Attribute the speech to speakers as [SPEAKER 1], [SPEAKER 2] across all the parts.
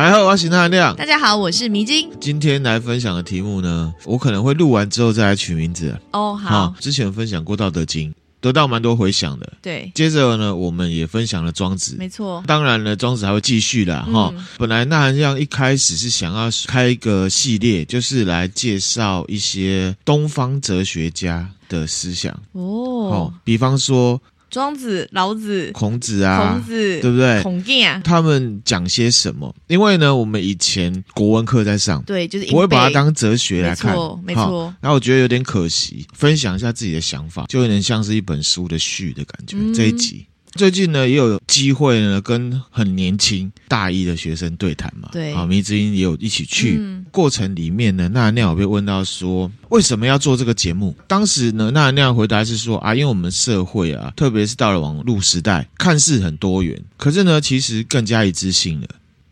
[SPEAKER 1] 大家好，我是那含亮。
[SPEAKER 2] 大家好，我是迷津。
[SPEAKER 1] 今天来分享的题目呢，我可能会录完之后再来取名字。
[SPEAKER 2] 哦，好。
[SPEAKER 1] 之前分享过《道德经》，得到蛮多回响的。
[SPEAKER 2] 对。
[SPEAKER 1] 接着呢，我们也分享了《庄子》。
[SPEAKER 2] 没错。当
[SPEAKER 1] 然了，《庄子》还会继续啦。哈、嗯。本来那含亮一开始是想要开一个系列，就是来介绍一些东方哲学家的思想。哦。比方说。
[SPEAKER 2] 庄子、老子、
[SPEAKER 1] 孔子啊，
[SPEAKER 2] 孔子
[SPEAKER 1] 对不对？
[SPEAKER 2] 孔敬啊，
[SPEAKER 1] 他们讲些什么？因为呢，我们以前国文课在上，
[SPEAKER 2] 对，就是
[SPEAKER 1] 我会把它当哲学来看，
[SPEAKER 2] 没错，没错。
[SPEAKER 1] 然后我觉得有点可惜，分享一下自己的想法，就有点像是一本书的序的感觉。嗯、这一集。最近呢，也有机会呢，跟很年轻大一的学生对谈嘛。
[SPEAKER 2] 对，
[SPEAKER 1] 啊，迷之音也有一起去。嗯、过程里面呢，那那有被问到说，为什么要做这个节目？当时呢，那那样回答是说啊，因为我们社会啊，特别是到了网络时代，看似很多元，可是呢，其实更加一致性了，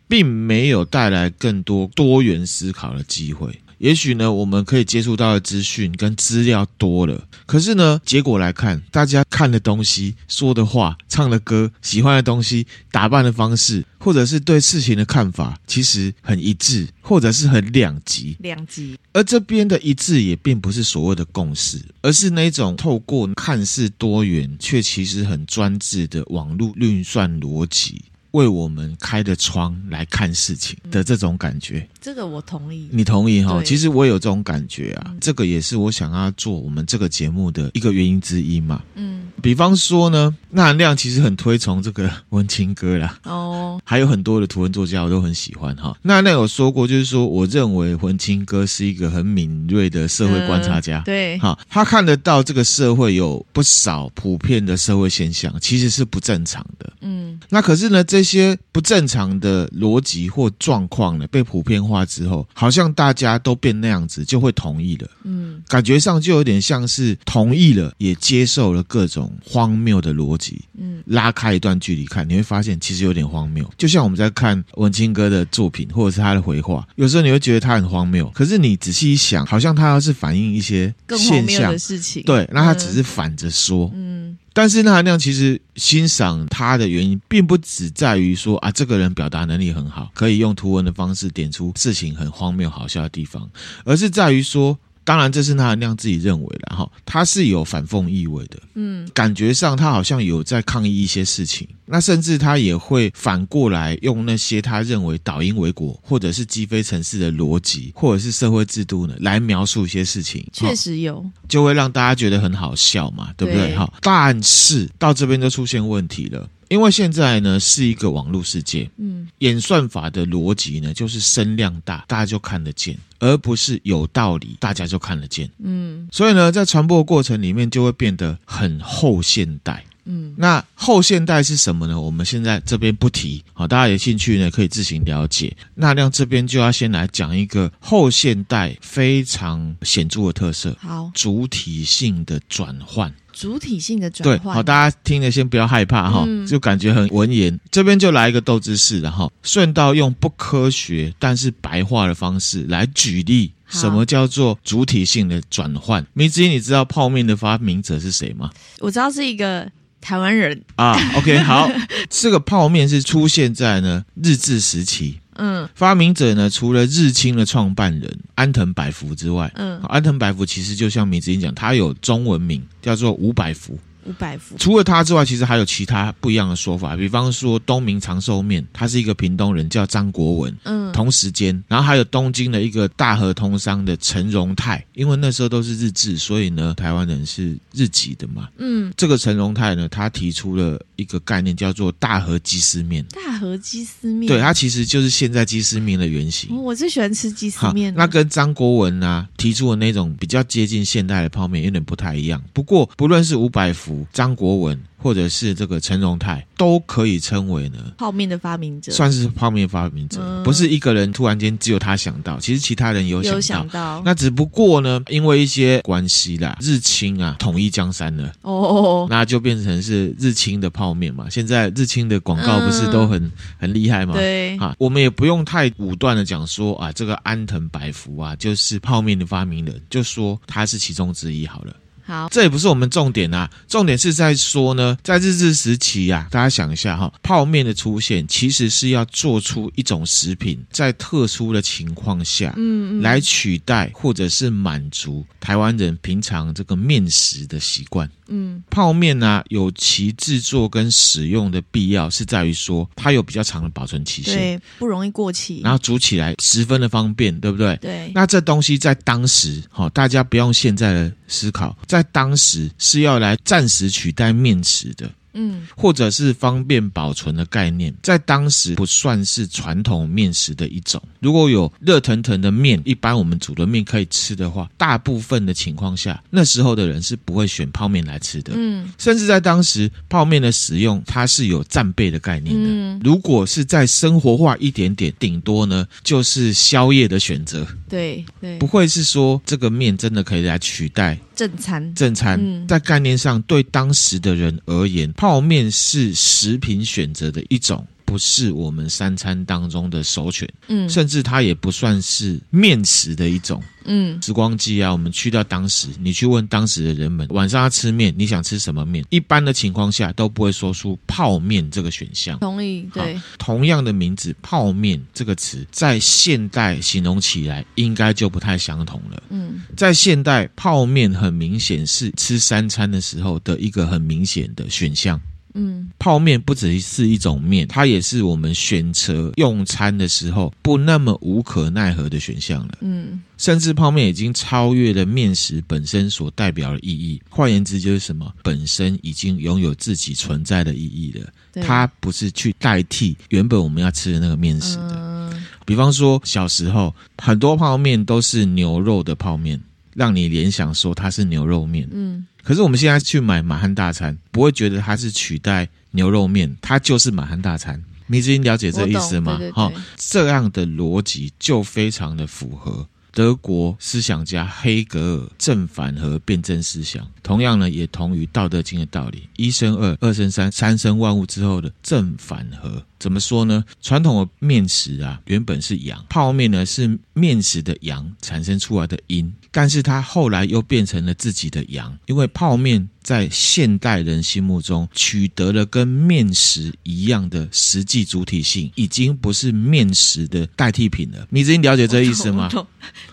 [SPEAKER 1] 并没有带来更多多元思考的机会。也许呢，我们可以接触到的资讯跟资料多了，可是呢，结果来看，大家看的东西、说的话、唱的歌、喜欢的东西、打扮的方式，或者是对事情的看法，其实很一致，或者是很两极。
[SPEAKER 2] 两极。
[SPEAKER 1] 而这边的一致也并不是所谓的共识，而是那种透过看似多元，却其实很专制的网络运算逻辑。为我们开的窗来看事情的这种感觉，
[SPEAKER 2] 嗯、这个我同意。
[SPEAKER 1] 你同意哈？其实我也有这种感觉啊。嗯、这个也是我想要做我们这个节目的一个原因之一嘛。嗯，比方说呢，那含亮其实很推崇这个文青哥啦。哦，还有很多的图文作家我都很喜欢哈。那含亮有说过，就是说我认为文青哥是一个很敏锐的社会观察家。
[SPEAKER 2] 嗯、对，
[SPEAKER 1] 哈，他看得到这个社会有不少普遍的社会现象，其实是不正常的。嗯，那可是呢，这些不正常的逻辑或状况呢，被普遍化之后，好像大家都变那样子，就会同意了。嗯，感觉上就有点像是同意了，也接受了各种荒谬的逻辑。嗯，拉开一段距离看，你会发现其实有点荒谬。就像我们在看文青哥的作品，或者是他的回话，有时候你会觉得他很荒谬，可是你仔细一想，好像他要是反映一些现象
[SPEAKER 2] 的事情，
[SPEAKER 1] 对，那他只是反着说。嗯。嗯
[SPEAKER 2] 但
[SPEAKER 1] 是那含量其实欣赏他的原因，并不只在于说啊，这个人表达能力很好，可以用图文的方式点出事情很荒谬好笑的地方，而是在于说。当然，这是那含亮自己认为的哈，他是有反讽意味的，嗯，感觉上他好像有在抗议一些事情，那甚至他也会反过来用那些他认为倒因为果或者是击飞城市的逻辑，或者是社会制度呢，来描述一些事情，
[SPEAKER 2] 确实有，
[SPEAKER 1] 就会让大家觉得很好笑嘛，对不对？哈，但是到这边就出现问题了。因为现在呢是一个网络世界，嗯，演算法的逻辑呢就是声量大，大家就看得见，而不是有道理，大家就看得见，嗯，所以呢，在传播过程里面就会变得很后现代，嗯，那后现代是什么呢？我们现在这边不提，好，大家有兴趣呢可以自行了解。那亮这边就要先来讲一个后现代非常显著的特色，好，主体性的转换。
[SPEAKER 2] 主体性的转换，
[SPEAKER 1] 对，好，大家听了先不要害怕哈，嗯、就感觉很文言。这边就来一个斗知识，然后顺道用不科学但是白话的方式来举例，什么叫做主体性的转换？迷之音，你知道泡面的发明者是谁吗？
[SPEAKER 2] 我知道是一个台湾人
[SPEAKER 1] 啊。OK，好，这个泡面是出现在呢日治时期。嗯，发明者呢，除了日清的创办人安藤百福之外，嗯，安藤百福其实就像名字一讲，他有中文名叫做吴百福。
[SPEAKER 2] 五百福。
[SPEAKER 1] 除了他之外，其实还有其他不一样的说法。比方说，东明长寿面，他是一个屏东人，叫张国文。嗯，同时间，然后还有东京的一个大和通商的陈荣泰，因为那时候都是日治，所以呢，台湾人是日籍的嘛。嗯，这个陈荣泰呢，他提出了一个概念，叫做大和鸡丝面。
[SPEAKER 2] 大和鸡丝面，
[SPEAKER 1] 对，它其实就是现在鸡丝面的原型。
[SPEAKER 2] 哦，我最喜欢吃鸡丝面。
[SPEAKER 1] 那跟张国文啊提出的那种比较接近现代的泡面有点不太一样。不过，不论是五百福。张国文，或者是这个陈荣泰，都可以称为呢
[SPEAKER 2] 泡面的发明者，
[SPEAKER 1] 算是泡面发明者，嗯、不是一个人突然间只有他想到，其实其他人有想到，有想到，那只不过呢，因为一些关系啦，日清啊统一江山了，哦，那就变成是日清的泡面嘛。现在日清的广告不是都很、嗯、很厉害吗？
[SPEAKER 2] 对，
[SPEAKER 1] 啊，我们也不用太武断的讲说啊，这个安藤百福啊，就是泡面的发明人，就说他是其中之一好了。
[SPEAKER 2] 好，
[SPEAKER 1] 这也不是我们重点啊，重点是在说呢，在日治时期啊，大家想一下哈，泡面的出现其实是要做出一种食品，在特殊的情况下，嗯，嗯，来取代或者是满足台湾人平常这个面食的习惯。嗯，泡面呢、啊、有其制作跟使用的必要，是在于说它有比较长的保存期限，
[SPEAKER 2] 对，不容易过期，
[SPEAKER 1] 然后煮起来十分的方便，对不对？
[SPEAKER 2] 对。
[SPEAKER 1] 那这东西在当时，哈，大家不用现在的思考，在在当时是要来暂时取代面食的。嗯，或者是方便保存的概念，在当时不算是传统面食的一种。如果有热腾腾的面，一般我们煮的面可以吃的话，大部分的情况下，那时候的人是不会选泡面来吃的。嗯，甚至在当时，泡面的使用它是有战备的概念的。嗯，如果是在生活化一点点，顶多呢就是宵夜的选择。
[SPEAKER 2] 对对，
[SPEAKER 1] 不会是说这个面真的可以来取代。
[SPEAKER 2] 正餐，
[SPEAKER 1] 正餐，嗯，在概念上，对当时的人而言，泡泡面是食品选择的一种。不是我们三餐当中的首选，嗯，甚至它也不算是面食的一种，嗯。时光机啊，我们去到当时，你去问当时的人们，晚上要吃面，你想吃什么面？一般的情况下都不会说出泡面这个选项。
[SPEAKER 2] 同意，对。
[SPEAKER 1] 同样的名字“泡面”这个词，在现代形容起来应该就不太相同了。嗯，在现代，泡面很明显是吃三餐的时候的一个很明显的选项。嗯，泡面不只是一种面，它也是我们选择用餐的时候不那么无可奈何的选项了。嗯，甚至泡面已经超越了面食本身所代表的意义。换言之，就是什么？本身已经拥有自己存在的意义了。它不是去代替原本我们要吃的那个面食的。嗯，比方说，小时候很多泡面都是牛肉的泡面，让你联想说它是牛肉面。嗯。可是我们现在去买满汉大餐，不会觉得它是取代牛肉面，它就是满汉大餐。你已经了解这意思吗？哈，这样的逻辑就非常的符合德国思想家黑格尔正反合辩证思想，同样呢也同于《道德经》的道理：一生二，二生三，三生万物之后的正反合。怎么说呢？传统的面食啊，原本是阳，泡面呢是面食的阳产生出来的阴。但是他后来又变成了自己的羊，因为泡面在现代人心目中取得了跟面食一样的实际主体性，已经不是面食的代替品了。你已经了解这意思吗？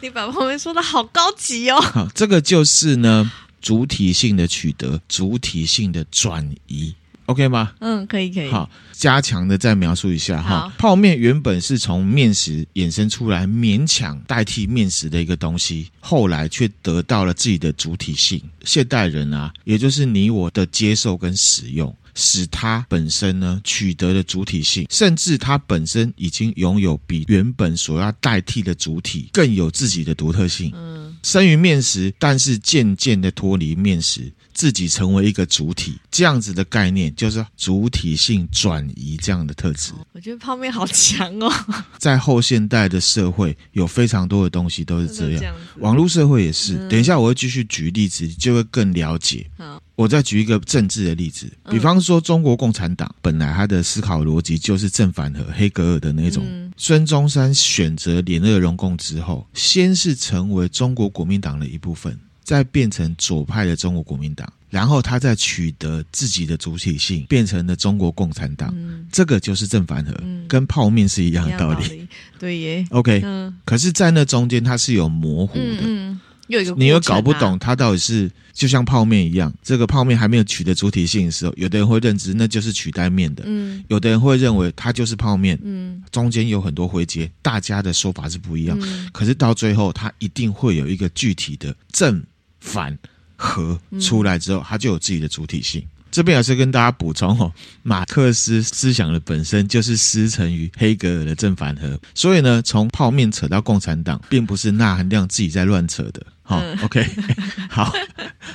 [SPEAKER 2] 你把泡面说的好高级哦。
[SPEAKER 1] 好，这个就是呢，主体性的取得，主体性的转移。OK 吗？
[SPEAKER 2] 嗯，可以，可以。
[SPEAKER 1] 好，加强的再描述一下哈。泡面原本是从面食衍生出来，勉强代替面食的一个东西，后来却得到了自己的主体性。现代人啊，也就是你我的接受跟使用，使它本身呢取得了主体性，甚至它本身已经拥有比原本所要代替的主体更有自己的独特性。嗯，生于面食，但是渐渐的脱离面食。自己成为一个主体，这样子的概念就是主体性转移这样的特质。
[SPEAKER 2] 我觉得泡面好强哦。
[SPEAKER 1] 在后现代的社会，有非常多的东西都是这样。这样网络社会也是。嗯、等一下我会继续举例子，就会更了解。好，我再举一个政治的例子，比方说中国共产党本来他的思考逻辑就是正反和，黑格尔的那种。嗯、孙中山选择联俄容共之后，先是成为中国国民党的一部分。再变成左派的中国国民党，然后他再取得自己的主体性，变成了中国共产党。嗯、这个就是正反合，嗯、跟泡面是一样的道理。道理
[SPEAKER 2] 对耶
[SPEAKER 1] ，OK、嗯。可是，在那中间，它是有模糊的。嗯嗯、又一个、啊、你又搞不懂它到底是就像泡面一样，这个泡面还没有取得主体性的时候，有的人会认知那就是取代面的。嗯，有的人会认为它就是泡面。嗯，中间有很多回节，大家的说法是不一样。嗯、可是到最后，它一定会有一个具体的正。反合出来之后，它就有自己的主体性。嗯、这边也是跟大家补充哦，马克思思想的本身就是师承于黑格尔的正反合，所以呢，从泡面扯到共产党，并不是纳含量自己在乱扯的。好、嗯、，OK，好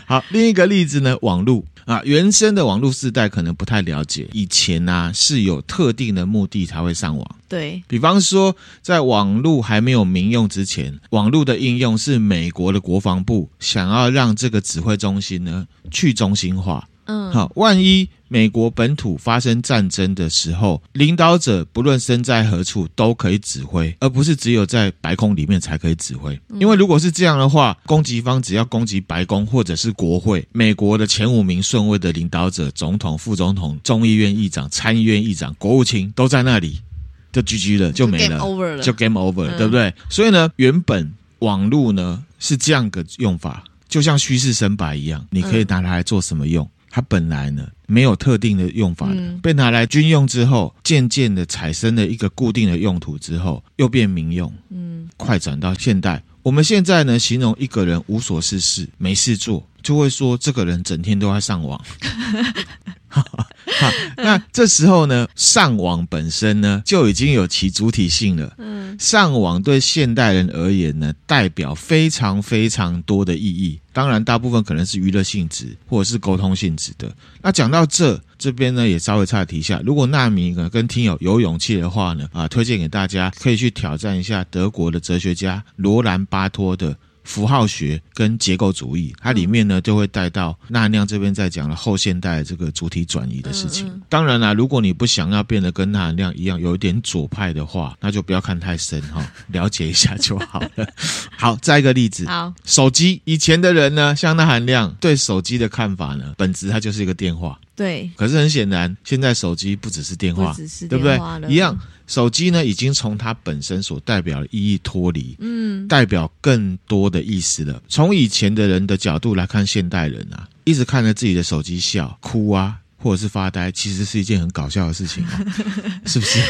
[SPEAKER 1] 好。另一个例子呢，网络啊，原生的网络世代可能不太了解，以前呢、啊、是有特定的目的才会上网。
[SPEAKER 2] 对，
[SPEAKER 1] 比方说，在网络还没有民用之前，网络的应用是美国的国防部想要让这个指挥中心呢去中心化。
[SPEAKER 2] 嗯，
[SPEAKER 1] 好，万一美国本土发生战争的时候，领导者不论身在何处都可以指挥，而不是只有在白宫里面才可以指挥。因为如果是这样的话，攻击方只要攻击白宫或者是国会，美国的前五名顺位的领导者、总统、副总统、众议院议长、参议院议长、国务卿都在那里，就 GG 了，就没了，
[SPEAKER 2] 就 game over 了，
[SPEAKER 1] 就 game over 了，
[SPEAKER 2] 嗯、
[SPEAKER 1] 对不对？所以呢，原本网络呢是这样个用法，就像虚实生白一样，你可以拿它来做什么用？嗯它本来呢没有特定的用法的，
[SPEAKER 2] 嗯、
[SPEAKER 1] 被拿来军用之后，渐渐的产生了一个固定的用途之后，又变民用。嗯，快转到现代，我们现在呢形容一个人无所事事、没事做，就会说这个人整天都在上网。好，那这时候呢，上网本身呢就已经有其主体性了。嗯，上网对现代人而言呢，代表非常非常多的意义。当然，大部分可能是娱乐性质或者是沟通性质的。那讲到这，这边呢也稍微差提一下。如果纳米呢跟听友有勇气的话呢，啊，推荐给大家可以去挑战一下德国的哲学家罗兰巴托的。符号学跟结构主义，它里面呢就会带到纳亮这边在讲了后现代这个主体转移的事情。嗯嗯、当然啦，如果你不想要变得跟纳亮一样有一点左派的话，那就不要看太深哈，了解一下就好了。好，再一个例子，
[SPEAKER 2] 好，
[SPEAKER 1] 手机。以前的人呢，像纳含量对手机的看法呢，本质它就是一个电话。
[SPEAKER 2] 对。
[SPEAKER 1] 可是很显然，现在手机不只是电话，
[SPEAKER 2] 不只是电话，
[SPEAKER 1] 对不对？一样。手机呢，已经从它本身所代表的意义脱离，嗯，代表更多的意思了。从以前的人的角度来看，现代人啊，一直看着自己的手机笑、哭啊，或者是发呆，其实是一件很搞笑的事情啊，是不是？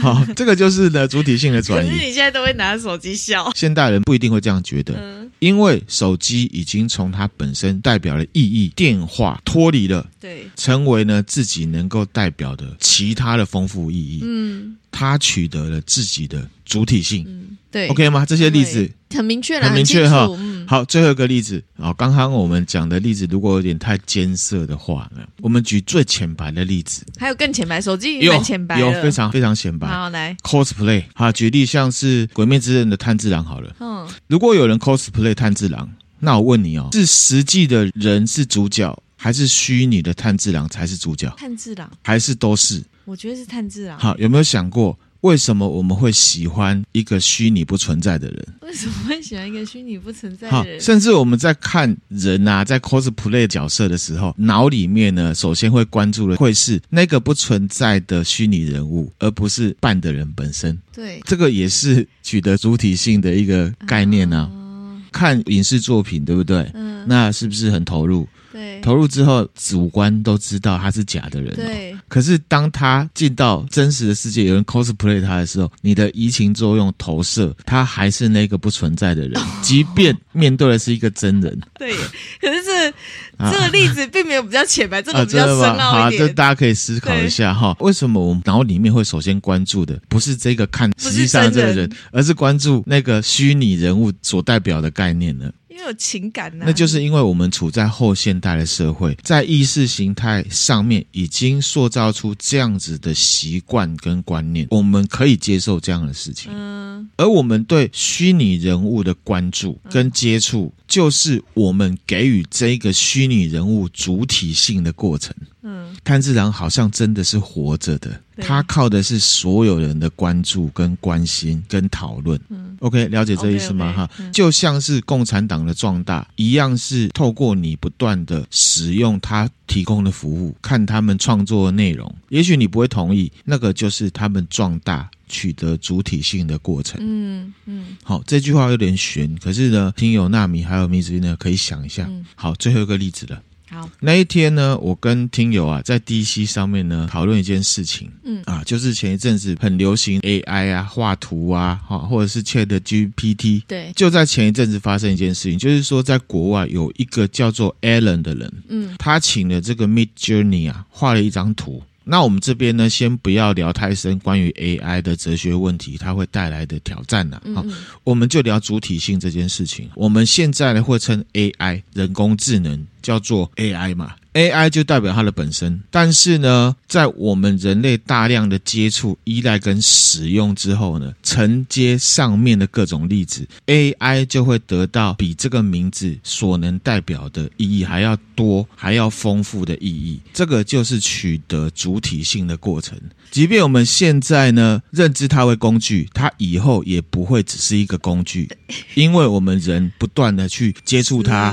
[SPEAKER 1] 好，这个就是呢主体性的转移。
[SPEAKER 2] 可是你现在都会拿着手机笑，
[SPEAKER 1] 现代人不一定会这样觉得，嗯，因为手机已经从它本身代表的意义——电话脱离了，
[SPEAKER 2] 对，
[SPEAKER 1] 成为呢自己能够代表的其他的丰富意义，
[SPEAKER 2] 嗯。
[SPEAKER 1] 他取得了自己的主体性，
[SPEAKER 2] 嗯，对
[SPEAKER 1] ，OK 吗？这些例子
[SPEAKER 2] 很明确，
[SPEAKER 1] 很明确哈。
[SPEAKER 2] 嗯、
[SPEAKER 1] 好，最后一个例子啊，刚刚我们讲的例子如果有点太艰涩的话呢，我们举最浅白的例子，
[SPEAKER 2] 还有更浅白，手机也很浅白
[SPEAKER 1] 有，有非常非常浅白。
[SPEAKER 2] 好，来
[SPEAKER 1] cosplay，好，举例像是《鬼灭之刃》的炭治郎好了，
[SPEAKER 2] 嗯，
[SPEAKER 1] 如果有人 cosplay 炭治郎，那我问你哦，是实际的人是主角，还是虚拟的炭治郎才是主角？
[SPEAKER 2] 炭治郎
[SPEAKER 1] 还是都是？
[SPEAKER 2] 我觉得是炭治郎。
[SPEAKER 1] 好，有没有想过？为什么我们会喜欢一个虚拟不存在的人？
[SPEAKER 2] 为什么会喜欢一个虚拟不存在的人？
[SPEAKER 1] 甚至我们在看人啊，在 cosplay 角色的时候，脑里面呢，首先会关注的会是那个不存在的虚拟人物，而不是扮的人本身。
[SPEAKER 2] 对，
[SPEAKER 1] 这个也是取得主体性的一个概念啊。哦、看影视作品，对不对？嗯，那是不是很投入？
[SPEAKER 2] 对，
[SPEAKER 1] 投入之后，主观都知道他是假的人。
[SPEAKER 2] 对。
[SPEAKER 1] 可是当他进到真实的世界，有人 cosplay 他的时候，你的移情作用投射，他还是那个不存在的人，即便面对的是一个真人。对，
[SPEAKER 2] 可是这、啊、这个例子并没有比较浅白，这个比较深奥一点。
[SPEAKER 1] 好，这大家可以思考一下哈，为什么我们脑里面会首先关注的不是这个看实际上这个人，人而是关注那个虚拟人物所代表的概念呢？
[SPEAKER 2] 因为有情感呢、啊，
[SPEAKER 1] 那就是因为我们处在后现代的社会，在意识形态上面已经塑造出这样子的习惯跟观念，我们可以接受这样的事情。嗯，而我们对虚拟人物的关注跟接触，就是我们给予这个虚拟人物主体性的过程。嗯，炭治郎好像真的是活着的，他靠的是所有人的关注、跟关心、跟讨论。嗯，OK，了解这意思吗？哈，就像是共产党的壮大一样，是透过你不断的使用他提供的服务，看他们创作的内容。也许你不会同意，那个就是他们壮大、取得主体性的过程。嗯嗯，好，这句话有点悬，可是呢，听友纳米还有米子呢，可以想一下。好，最后一个例子了。
[SPEAKER 2] 好，
[SPEAKER 1] 那一天呢，我跟听友啊在 DC 上面呢讨论一件事情，嗯。啊，就是前一阵子很流行 AI 啊，画图啊，哈，或者是 ChatGPT，
[SPEAKER 2] 对，
[SPEAKER 1] 就在前一阵子发生一件事情，就是说在国外有一个叫做 Alan 的人，嗯，他请了这个 Midjourney 啊画了一张图。那我们这边呢，先不要聊太深关于 AI 的哲学问题，它会带来的挑战呢。好，我们就聊主体性这件事情。我们现在呢会称 AI 人工智能。叫做 AI 嘛。AI 就代表它的本身，但是呢，在我们人类大量的接触、依赖跟使用之后呢，承接上面的各种例子，AI 就会得到比这个名字所能代表的意义还要多、还要丰富的意义。这个就是取得主体性的过程。即便我们现在呢，认知它为工具，它以后也不会只是一个工具，因为我们人不断的去接触它。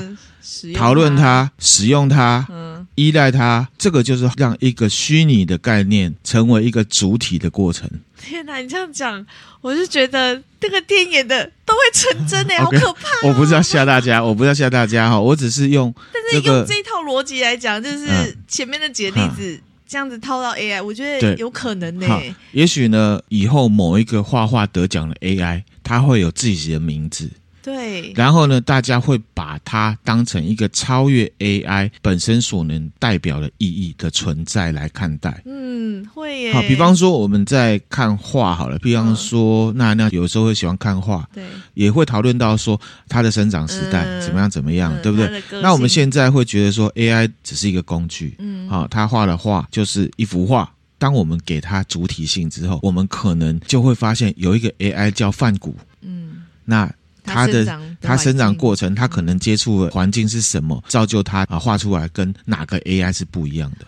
[SPEAKER 1] 讨论它，使用它，嗯，依赖它，这个就是让一个虚拟的概念成为一个主体的过程。
[SPEAKER 2] 天哪，你这样讲，我是觉得这个电影的都会成真的，好可怕哦！
[SPEAKER 1] 我不是要吓大家，我不是要吓大家哈，我只是用，
[SPEAKER 2] 但是用这一套逻辑来讲，就是前面的几个例子这样子套到 AI，我觉得有可能呢。
[SPEAKER 1] 也许呢，以后某一个画画得奖的 AI，它会有自己的名字。
[SPEAKER 2] 对，
[SPEAKER 1] 然后呢，大家会把它当成一个超越 AI 本身所能代表的意义的存在来看待。
[SPEAKER 2] 嗯，会耶。
[SPEAKER 1] 好，比方说我们在看画好了，比方说那那有时候会喜欢看画，对，也会讨论到说它的生长时代怎么样怎么样，嗯、对不对？那我们现在会觉得说 AI 只是一个工具，嗯，好，他画的画就是一幅画。当我们给它主体性之后，我们可能就会发现有一个 AI 叫梵谷，嗯，那。它的它生长过程，它可能接触的环境是什么，造就它啊画出来跟哪个 AI 是不一样的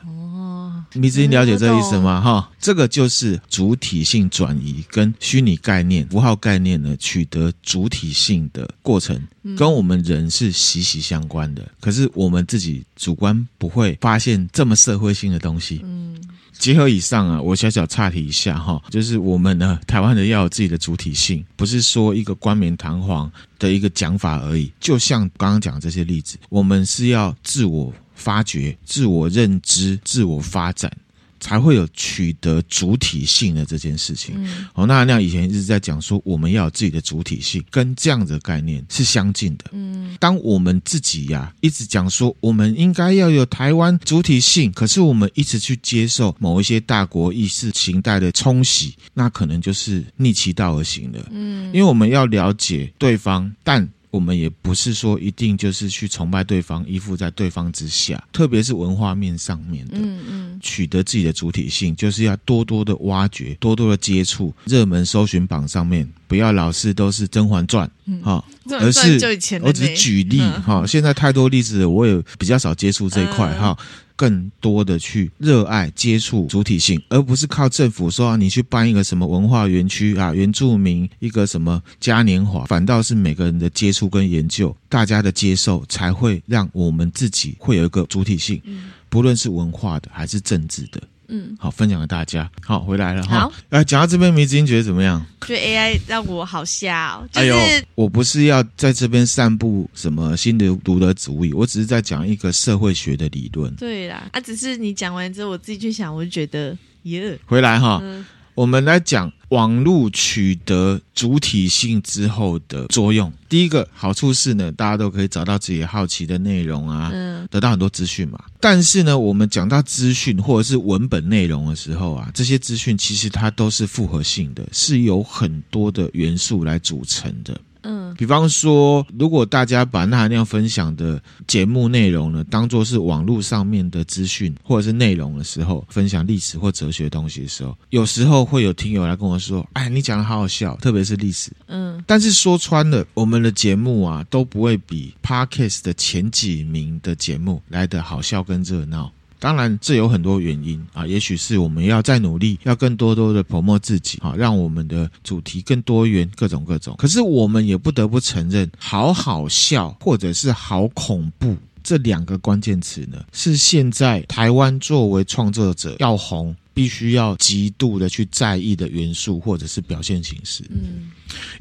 [SPEAKER 1] 哦。你自己了解这意思吗？哈，这个就是主体性转移跟虚拟概念、符号概念呢取得主体性的过程，跟我们人是息息相关的。可是我们自己主观不会发现这么社会性的东西。嗯。结合以上啊，我小小岔题一下哈，就是我们呢，台湾人要有自己的主体性，不是说一个冠冕堂皇的一个讲法而已。就像刚刚讲的这些例子，我们是要自我发掘、自我认知、自我发展。才会有取得主体性的这件事情。嗯，哦，那那以前一直在讲说，我们要有自己的主体性，跟这样的概念是相近的。嗯，当我们自己呀、啊、一直讲说，我们应该要有台湾主体性，可是我们一直去接受某一些大国意识形态的冲洗，那可能就是逆其道而行的。嗯，因为我们要了解对方，但。我们也不是说一定就是去崇拜对方，依附在对方之下，特别是文化面上面的，嗯嗯，取得自己的主体性，就是要多多的挖掘，多多的接触热门搜寻榜上面，不要老是都是《甄嬛传》哈，而是我只是举例哈，现在太多例子了，我也比较少接触这一块哈。更多的去热爱接触主体性，而不是靠政府说你去办一个什么文化园区啊，原住民一个什么嘉年华，反倒是每个人的接触跟研究，大家的接受，才会让我们自己会有一个主体性，不论是文化的还是政治的。嗯，好，分享给大家。好，回来了哈。好，来讲到这边，迷之音觉得怎么样？
[SPEAKER 2] 觉得 AI 让我好瞎哦。就是、
[SPEAKER 1] 哎呦，我不是要在这边散布什么新的独得主义，我只是在讲一个社会学的理论。
[SPEAKER 2] 对啦，啊，只是你讲完之后，我自己去想，我就觉得耶。
[SPEAKER 1] 回来哈。嗯我们来讲网络取得主体性之后的作用。第一个好处是呢，大家都可以找到自己好奇的内容啊，嗯，得到很多资讯嘛。但是呢，我们讲到资讯或者是文本内容的时候啊，这些资讯其实它都是复合性的，是由很多的元素来组成的。嗯，比方说，如果大家把那样分享的节目内容呢，当做是网络上面的资讯或者是内容的时候，分享历史或哲学东西的时候，有时候会有听友来跟我说：“哎，你讲的好好笑，特别是历史。”嗯，但是说穿了，我们的节目啊，都不会比 Parkes 的前几名的节目来的好笑跟热闹。当然，这有很多原因啊，也许是我们要再努力，要更多多的 promote 自己，啊，让我们的主题更多元，各种各种。可是我们也不得不承认，好好笑或者是好恐怖这两个关键词呢，是现在台湾作为创作者要红，必须要极度的去在意的元素或者是表现形式。嗯。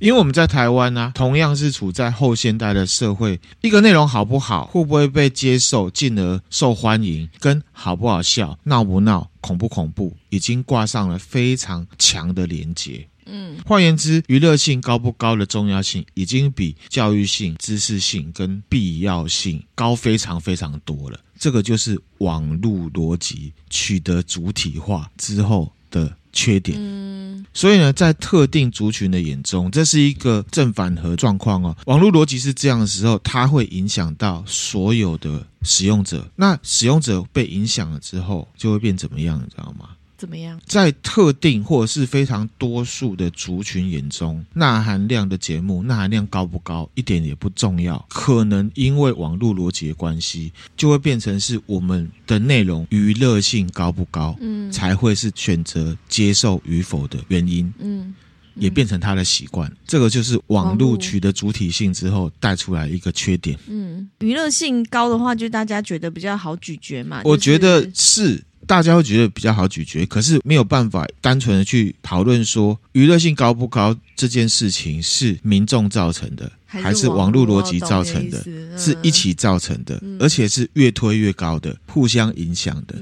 [SPEAKER 1] 因为我们在台湾呢、啊，同样是处在后现代的社会，一个内容好不好，会不会被接受，进而受欢迎，跟好不好笑、闹不闹、恐不恐怖，已经挂上了非常强的连结。嗯，换言之，娱乐性高不高的重要性，已经比教育性、知识性跟必要性高非常非常多了。这个就是网络逻辑取得主体化之后的缺点。嗯，所以呢，在特定族群的眼中，这是一个正反合状况哦。网络逻辑是这样的时候，它会影响到所有的使用者。那使用者被影响了之后，就会变怎么样？你知道吗？
[SPEAKER 2] 怎么样？
[SPEAKER 1] 在特定或者是非常多数的族群眼中，钠含量的节目，钠含量高不高一点也不重要。可能因为网络逻辑的关系，就会变成是我们的内容娱乐性高不高，嗯，才会是选择接受与否的原因，嗯，也变成他的习惯。这个就是网络取得主体性之后带出来一个缺点。
[SPEAKER 2] 嗯，娱乐性高的话，就大家觉得比较好咀嚼嘛。
[SPEAKER 1] 我觉得是。大家会觉得比较好咀嚼，可是没有办法单纯的去讨论说娱乐性高不高这件事情是民众造成的，还是网络逻辑造成的，是一起造成的，而且是越推越高的，互相影响的。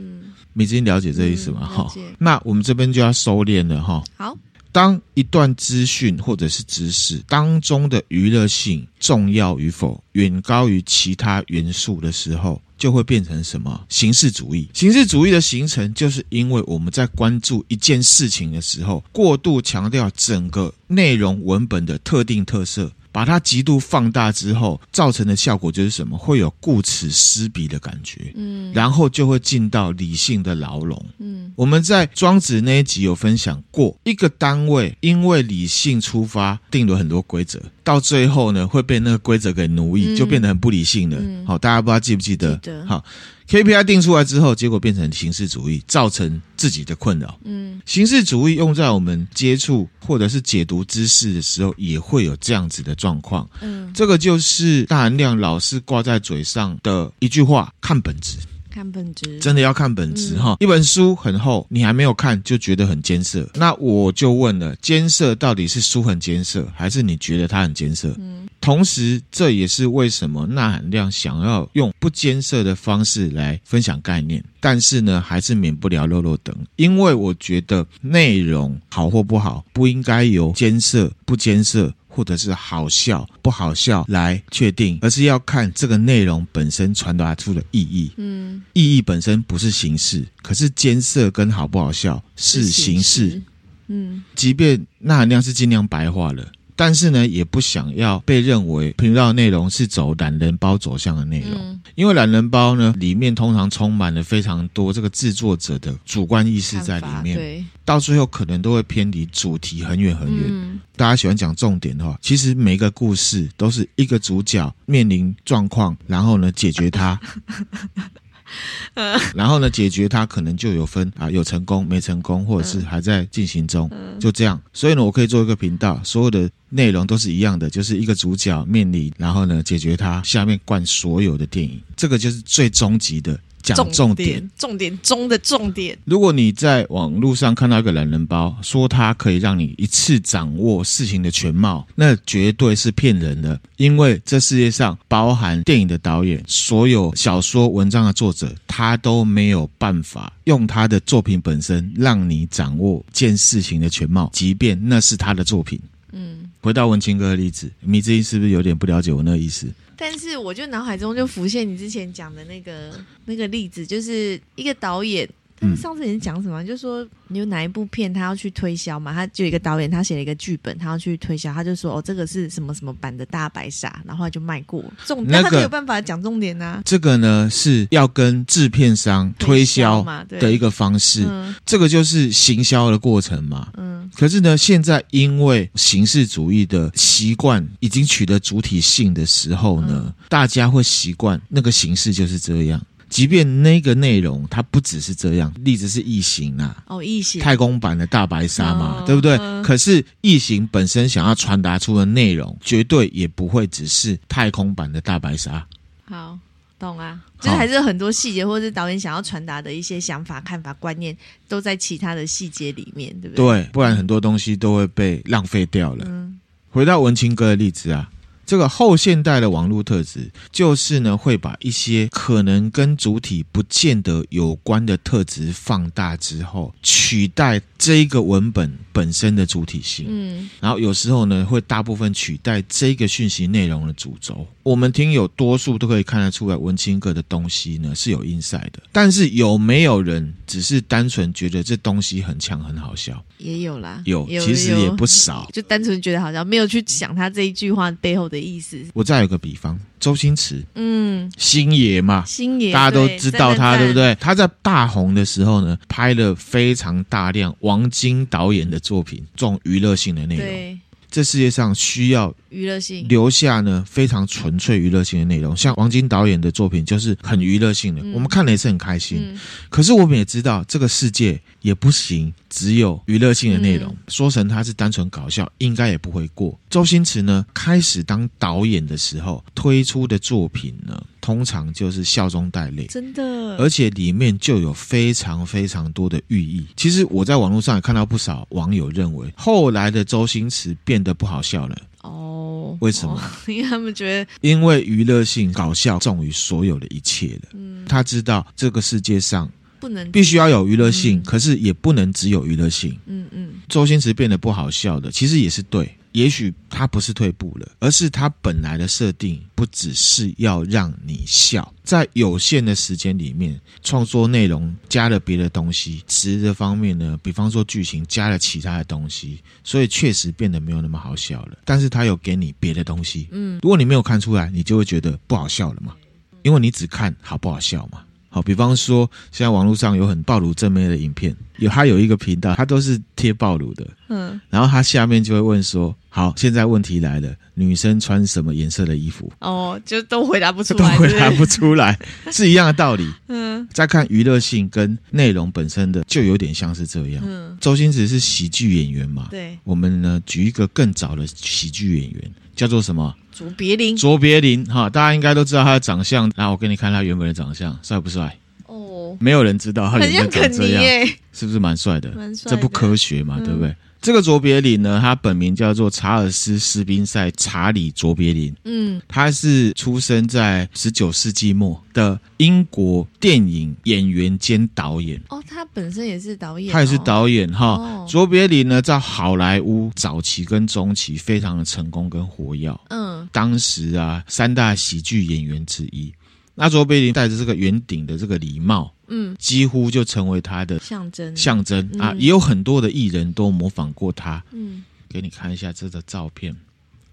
[SPEAKER 1] 你已经了解这意思吗？哈，那我们这边就要收敛了哈。
[SPEAKER 2] 好，
[SPEAKER 1] 当一段资讯或者是知识当中的娱乐性重要与否远高于其他元素的时候。就会变成什么形式主义？形式主义的形成，就是因为我们在关注一件事情的时候，过度强调整个内容文本的特定特色。把它极度放大之后，造成的效果就是什么？会有顾此失彼的感觉，嗯，然后就会进到理性的牢笼，嗯。我们在庄子那一集有分享过，一个单位因为理性出发，定了很多规则，到最后呢，会被那个规则给奴役，就变得很不理性了。好，大家不知道记不记得？记得。好。KPI 定出来之后，结果变成形式主义，造成自己的困扰。嗯，形式主义用在我们接触或者是解读知识的时候，也会有这样子的状况。嗯，这个就是大含量老是挂在嘴上的一句话：看本质。
[SPEAKER 2] 看本质，
[SPEAKER 1] 真的要看本质哈。嗯、一本书很厚，你还没有看就觉得很艰涩，那我就问了：艰涩到底是书很艰涩，还是你觉得它很艰涩？嗯，同时这也是为什么纳含量想要用不艰涩的方式来分享概念，但是呢，还是免不了漏漏等，因为我觉得内容好或不好，不应该由艰涩不艰涩。或者是好笑不好笑来确定，而是要看这个内容本身传达出的意义。嗯，意义本身不是形式，可是艰涩跟好不好笑是形式。嗯，即便那含量是尽量白化了。但是呢，也不想要被认为频道内容是走懒人包走向的内容，嗯、因为懒人包呢里面通常充满了非常多这个制作者的主观意识在里面，到最后可能都会偏离主题很远很远。嗯、大家喜欢讲重点的话，其实每一个故事都是一个主角面临状况，然后呢解决它。然后呢，解决它可能就有分啊，有成功没成功，或者是还在进行中，就这样。所以呢，我可以做一个频道，所有的内容都是一样的，就是一个主角面临，然后呢解决它，下面灌所有的电影，这个就是最终极的。讲重点，
[SPEAKER 2] 重点中的重点。
[SPEAKER 1] 如果你在网络上看到一个懒人包，说它可以让你一次掌握事情的全貌，那绝对是骗人的。因为这世界上包含电影的导演，所有小说文章的作者，他都没有办法用他的作品本身让你掌握件事情的全貌，即便那是他的作品。嗯，回到文青哥的例子，米之音是不是有点不了解我那个意思？
[SPEAKER 2] 但是我就脑海中就浮现你之前讲的那个那个例子，就是一个导演，上次你是讲什么？嗯、就说你有哪一部片他要去推销嘛？他就有一个导演，他写了一个剧本，他要去推销，他就说哦，这个是什么什么版的大白鲨，然后他就卖过重点，那个、他没有办法讲重点啊。
[SPEAKER 1] 这个呢是要跟制片商推销的一个方式，嗯、这个就是行销的过程嘛。嗯。可是呢，现在因为形式主义的习惯已经取得主体性的时候呢，嗯、大家会习惯那个形式就是这样。即便那个内容它不只是这样，例子是异形啊，
[SPEAKER 2] 哦，异形
[SPEAKER 1] 太空版的大白鲨嘛，哦、对不对？嗯、可是异形本身想要传达出的内容，绝对也不会只是太空版的大白鲨。
[SPEAKER 2] 好。懂啊，就是还是很多细节，或者是导演想要传达的一些想法、看法、观念，都在其他的细节里面，对不对？
[SPEAKER 1] 对，不然很多东西都会被浪费掉了。嗯，回到文青哥的例子啊。这个后现代的网络特质，就是呢，会把一些可能跟主体不见得有关的特质放大之后，取代这一个文本本身的主体性，
[SPEAKER 2] 嗯，
[SPEAKER 1] 然后有时候呢会大部分取代这个讯息内容的主轴。我们听友多数都可以看得出来，文青哥的东西呢是有 insight 的，但是有没有人只是单纯觉得这东西很强很好笑？
[SPEAKER 2] 也有啦，
[SPEAKER 1] 有，其实也不少，
[SPEAKER 2] 就单纯觉得好笑，没有去想他这一句话背后的意思。
[SPEAKER 1] 我再有个比方，周星驰，
[SPEAKER 2] 嗯，
[SPEAKER 1] 星爷嘛，
[SPEAKER 2] 星爷
[SPEAKER 1] 大家都知道他，对不对？他在大红的时候呢，拍了非常大量王晶导演的作品，这种娱乐性的内容。对，这世界上需要。娱乐性留下呢非常纯粹娱乐性的内容，像王晶导演的作品就是很娱乐性的，嗯、我们看了也是很开心。嗯、可是我们也知道这个世界也不行，只有娱乐性的内容，嗯、说成他是单纯搞笑，应该也不会过。周星驰呢开始当导演的时候推出的作品呢，通常就是笑中带泪，真的，而且里面就有非常非常多的寓意。其实我在网络上也看到不少网友认为，后来的周星驰变得不好笑了。哦，为什么？
[SPEAKER 2] 因为他们觉得，
[SPEAKER 1] 因为娱乐性、搞笑重于所有的一切了。嗯，他知道这个世界上不能必须要有娱乐性，嗯、可是也不能只有娱乐性。嗯嗯，嗯周星驰变得不好笑的，其实也是对。也许他不是退步了，而是他本来的设定不只是要让你笑，在有限的时间里面创作内容加了别的东西，值的方面呢，比方说剧情加了其他的东西，所以确实变得没有那么好笑了。但是他有给你别的东西，嗯，如果你没有看出来，你就会觉得不好笑了嘛，因为你只看好不好笑嘛。好，比方说，现在网络上有很暴露正面的影片，有他有一个频道，他都是贴暴露的，嗯，然后他下面就会问说，好，现在问题来了，女生穿什么颜色的衣服？哦，
[SPEAKER 2] 就都回答不出来，
[SPEAKER 1] 都回答不出来，是一样的道理。嗯，再看娱乐性跟内容本身的，就有点像是这样。嗯，周星驰是喜剧演员嘛？对，我们呢举一个更早的喜剧演员，叫做什么？
[SPEAKER 2] 卓别林，
[SPEAKER 1] 卓别林，哈，大家应该都知道他的长相。那我给你看他原本的长相，帅不帅？哦，没有人知道他原本长这样，是不是蛮帅的？蛮帅。这不科学嘛，嗯、对不对？这个卓别林呢，他本名叫做查尔斯·斯宾塞·查理·卓别林。嗯，他是出生在十九世纪末的英国电影演员兼导演。
[SPEAKER 2] 哦，他本身也是导演，
[SPEAKER 1] 他也是导演哈。哦、卓别林呢，在好莱坞早期跟中期非常的成功跟活跃。嗯，当时啊，三大喜剧演员之一。那卓别林戴着这个圆顶的这个礼帽，嗯，几乎就成为他的象征象征啊！嗯、也有很多的艺人都模仿过他。嗯，给你看一下这个照片，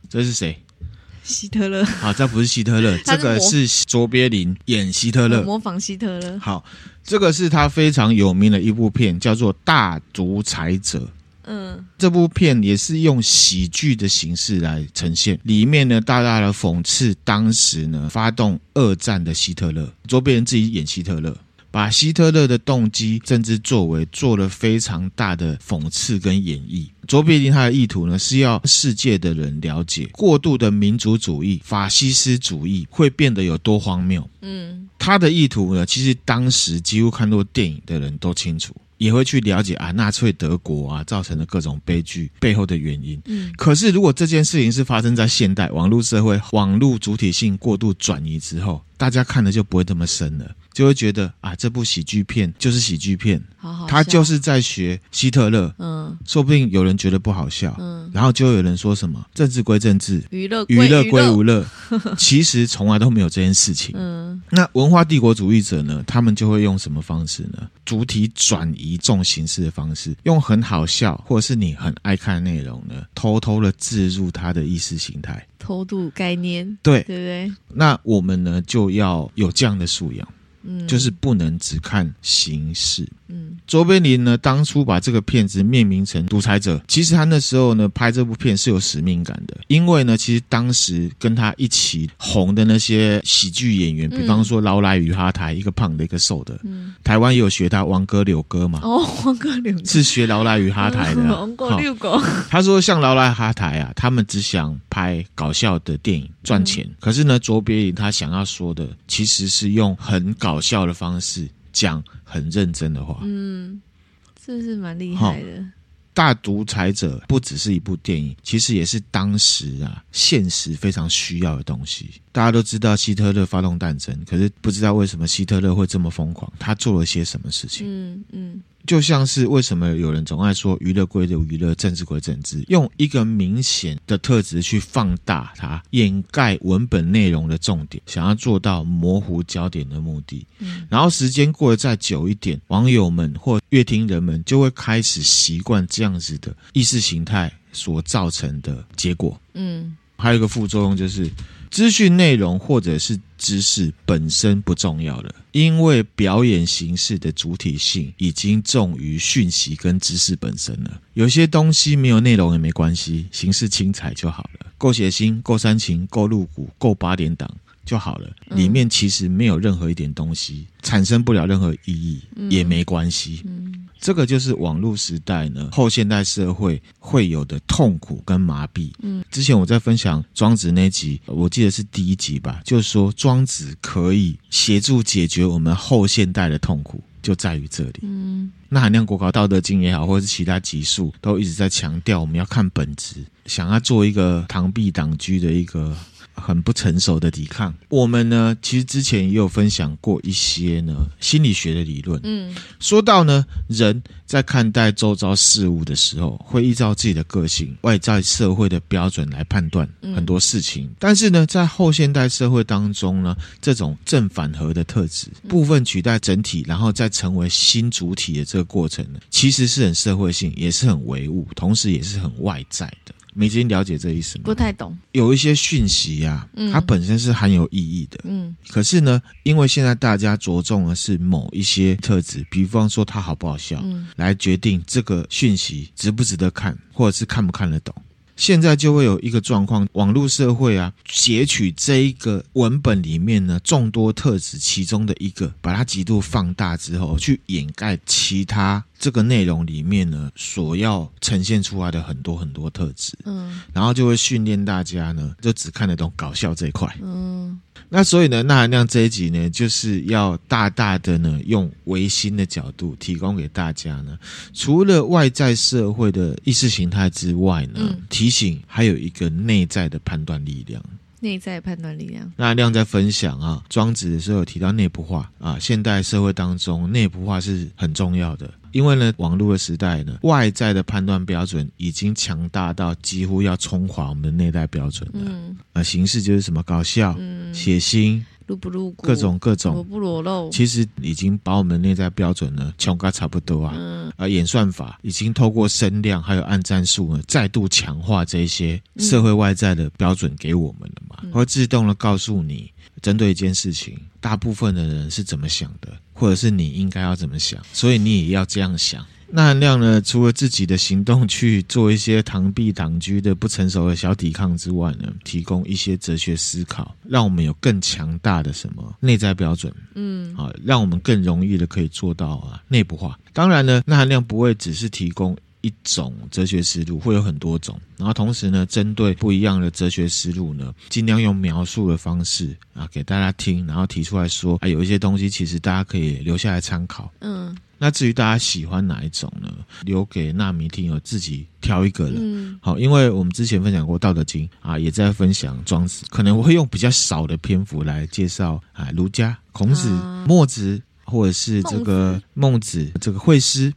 [SPEAKER 1] 这是谁？
[SPEAKER 2] 希特勒。
[SPEAKER 1] 好，这不是希特勒，这个是卓别林演希特勒，
[SPEAKER 2] 模仿希特勒。
[SPEAKER 1] 好，这个是他非常有名的一部片，叫做《大独裁者》。嗯，这部片也是用喜剧的形式来呈现，里面呢大大的讽刺当时呢发动二战的希特勒，卓别林自己演希特勒，把希特勒的动机、政治作为做了非常大的讽刺跟演绎。卓别林他的意图呢是要世界的人了解，过度的民族主义、法西斯主义会变得有多荒谬。嗯，他的意图呢，其实当时几乎看过电影的人都清楚。也会去了解啊，纳粹德国啊造成的各种悲剧背后的原因。嗯，可是如果这件事情是发生在现代网络社会，网络主体性过度转移之后，大家看的就不会这么深了。就会觉得啊，这部喜剧片就是喜剧片，好好，他就是在学希特勒，嗯，说不定有人觉得不好笑，嗯，然后就有人说什么政治归政治，
[SPEAKER 2] 娱乐
[SPEAKER 1] 娱乐。归娱乐，其实从来都没有这件事情，嗯，那文化帝国主义者呢，他们就会用什么方式呢？主体转移这种形式的方式，用很好笑或者是你很爱看的内容呢，偷偷的置入他的意识形态，
[SPEAKER 2] 偷渡概念，
[SPEAKER 1] 对。
[SPEAKER 2] 对不对？
[SPEAKER 1] 那我们呢就要有这样的素养。就是不能只看形式。嗯，卓别林呢，当初把这个片子命名成《独裁者》，其实他那时候呢拍这部片是有使命感的，因为呢，其实当时跟他一起红的那些喜剧演员，比方说劳莱与哈台，一个胖的，一个瘦的，嗯，台湾也有学他王哥柳哥嘛。
[SPEAKER 2] 哦，王哥柳哥。
[SPEAKER 1] 是学劳莱与哈台的，
[SPEAKER 2] 王哥柳哥。
[SPEAKER 1] 他说像劳莱哈台啊，他们只想拍搞笑的电影赚钱，嗯、可是呢，卓别林他想要说的其实是用很搞笑的方式讲很认真的话，嗯，
[SPEAKER 2] 这是蛮厉害的。
[SPEAKER 1] 大独裁者不只是一部电影，其实也是当时啊现实非常需要的东西。大家都知道希特勒发动战争，可是不知道为什么希特勒会这么疯狂，他做了些什么事情？嗯嗯。嗯就像是为什么有人总爱说娱乐归娱乐，政治归政治，用一个明显的特质去放大它，掩盖文本内容的重点，想要做到模糊焦点的目的。嗯，然后时间过得再久一点，网友们或乐听人们就会开始习惯这样子的意识形态所造成的结果。嗯，还有一个副作用就是。资讯内容或者是知识本身不重要了，因为表演形式的主体性已经重于讯息跟知识本身了。有些东西没有内容也没关系，形式精彩就好了，够血腥、够煽情、够露骨、够八点档就好了。里面其实没有任何一点东西，产生不了任何意义也没关系。这个就是网络时代呢，后现代社会会有的痛苦跟麻痹。嗯，之前我在分享庄子那集，我记得是第一集吧，就是说庄子可以协助解决我们后现代的痛苦，就在于这里。嗯，那含量国考《道德经》也好，或者是其他集数，都一直在强调我们要看本质，想要做一个螳臂挡车的一个。很不成熟的抵抗。我们呢，其实之前也有分享过一些呢心理学的理论。嗯，说到呢，人在看待周遭事物的时候，会依照自己的个性、外在社会的标准来判断很多事情。嗯、但是呢，在后现代社会当中呢，这种正反合的特质部分取代整体，然后再成为新主体的这个过程呢，其实是很社会性，也是很唯物，同时也是很外在的。美金了解这意思吗？
[SPEAKER 2] 不太懂。
[SPEAKER 1] 有一些讯息呀、啊，它本身是很有意义的。嗯。可是呢，因为现在大家着重的是某一些特质，比方说它好不好笑，嗯，来决定这个讯息值不值得看，或者是看不看得懂。现在就会有一个状况，网络社会啊，截取这一个文本里面呢众多特质其中的一个，把它极度放大之后，去掩盖其他。这个内容里面呢，所要呈现出来的很多很多特质，嗯，然后就会训练大家呢，就只看得懂搞笑这一块，嗯，那所以呢，那含量这一集呢，就是要大大的呢，用唯心的角度提供给大家呢，除了外在社会的意识形态之外呢，嗯，提醒还有一个内在的判断力量。
[SPEAKER 2] 内在判断力量。
[SPEAKER 1] 那亮在分享啊，庄子的时候有提到内部化啊，现代社会当中内部化是很重要的，因为呢，网络的时代呢，外在的判断标准已经强大到几乎要冲垮我们的内在标准了。嗯，啊，形式就是什么搞笑、嗯、血腥。露不露骨，各种各种。
[SPEAKER 2] 裸不裸露，
[SPEAKER 1] 其实已经把我们内在标准呢，强化差不多啊。演算法已经透过声量还有按战术呢，再度强化这些社会外在的标准给我们了嘛，嗯、会自动的告诉你，针对一件事情，大部分的人是怎么想的，或者是你应该要怎么想，所以你也要这样想。那含量呢，除了自己的行动去做一些螳臂挡车的不成熟的小抵抗之外呢，提供一些哲学思考，让我们有更强大的什么？内在标准，嗯，啊，让我们更容易的可以做到啊内部化。当然呢，那含量不会只是提供一种哲学思路，会有很多种。然后同时呢，针对不一样的哲学思路呢，尽量用描述的方式啊给大家听，然后提出来说啊，有一些东西其实大家可以留下来参考，嗯。那至于大家喜欢哪一种呢？留给纳米听友自己挑一个了。嗯，好，因为我们之前分享过《道德经》啊，也在分享庄子，可能我会用比较少的篇幅来介绍啊，儒家、孔子、啊、墨子，或者是这个孟子、这个惠施、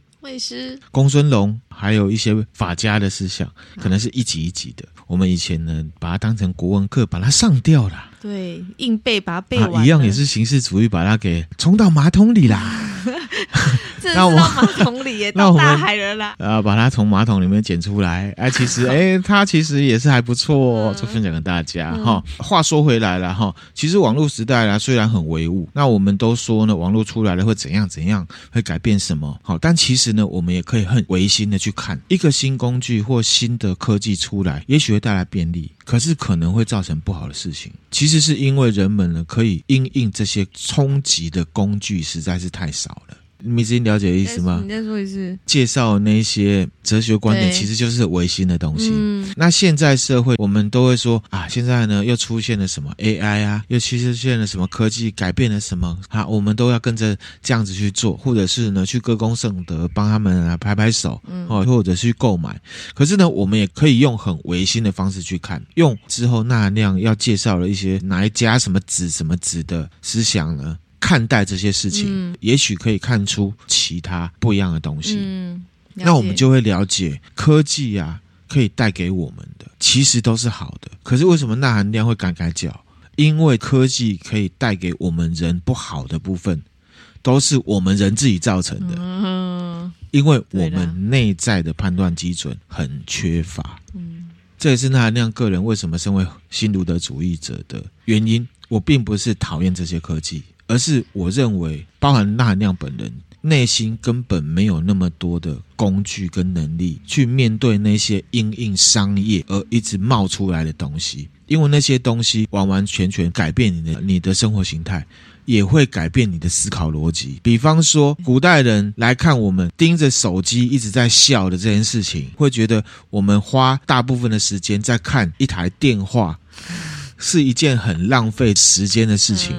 [SPEAKER 1] 公孙龙，还有一些法家的思想，可能是一级一级的。啊、我们以前呢，把它当成国文课，把它上掉了。
[SPEAKER 2] 对，硬背把它背完、啊，
[SPEAKER 1] 一样也是形式主义，把它给冲到马桶里啦。
[SPEAKER 2] 那我马桶里也 到大海了啦。
[SPEAKER 1] 呃，把它从马桶里面捡出来。哎、啊，其实，哎，它其实也是还不错、哦，就分享给大家哈、嗯。话说回来了哈，其实网络时代啦，虽然很唯物，那我们都说呢，网络出来了会怎样怎样，会改变什么？好，但其实呢，我们也可以很唯心的去看一个新工具或新的科技出来，也许会带来便利，可是可能会造成不好的事情。其实是因为人们呢，可以因应这些冲击的工具实在是太少了。你已经了解的意思吗？
[SPEAKER 2] 你再说一次。
[SPEAKER 1] 介绍那些哲学观点，其实就是唯心的东西。嗯。那现在社会，我们都会说啊，现在呢又出现了什么 AI 啊，又其实出现了什么科技，改变了什么啊，我们都要跟着这样子去做，或者是呢去歌功颂德，帮他们来拍拍手，嗯，或者是去购买。可是呢，我们也可以用很唯心的方式去看，用之后那那样要介绍了一些哪一家什么子什么子的思想呢？看待这些事情，
[SPEAKER 2] 嗯、
[SPEAKER 1] 也许可以看出其他不一样的东西。
[SPEAKER 2] 嗯，
[SPEAKER 1] 那我们就会了解科技啊，可以带给我们的其实都是好的。可是为什么钠含量会改改脚？因为科技可以带给我们人不好的部分，都是我们人自己造成的。
[SPEAKER 2] 嗯，
[SPEAKER 1] 因为我们内在的判断基准很缺乏。
[SPEAKER 2] 嗯，
[SPEAKER 1] 这也是钠含量个人为什么身为新卢德主义者的原因。我并不是讨厌这些科技，而是我认为，包含纳含亮本人内心根本没有那么多的工具跟能力去面对那些因应商业而一直冒出来的东西。因为那些东西完完全全改变你的你的生活形态，也会改变你的思考逻辑。比方说，古代人来看我们盯着手机一直在笑的这件事情，会觉得我们花大部分的时间在看一台电话，是一件很浪费时间的事情。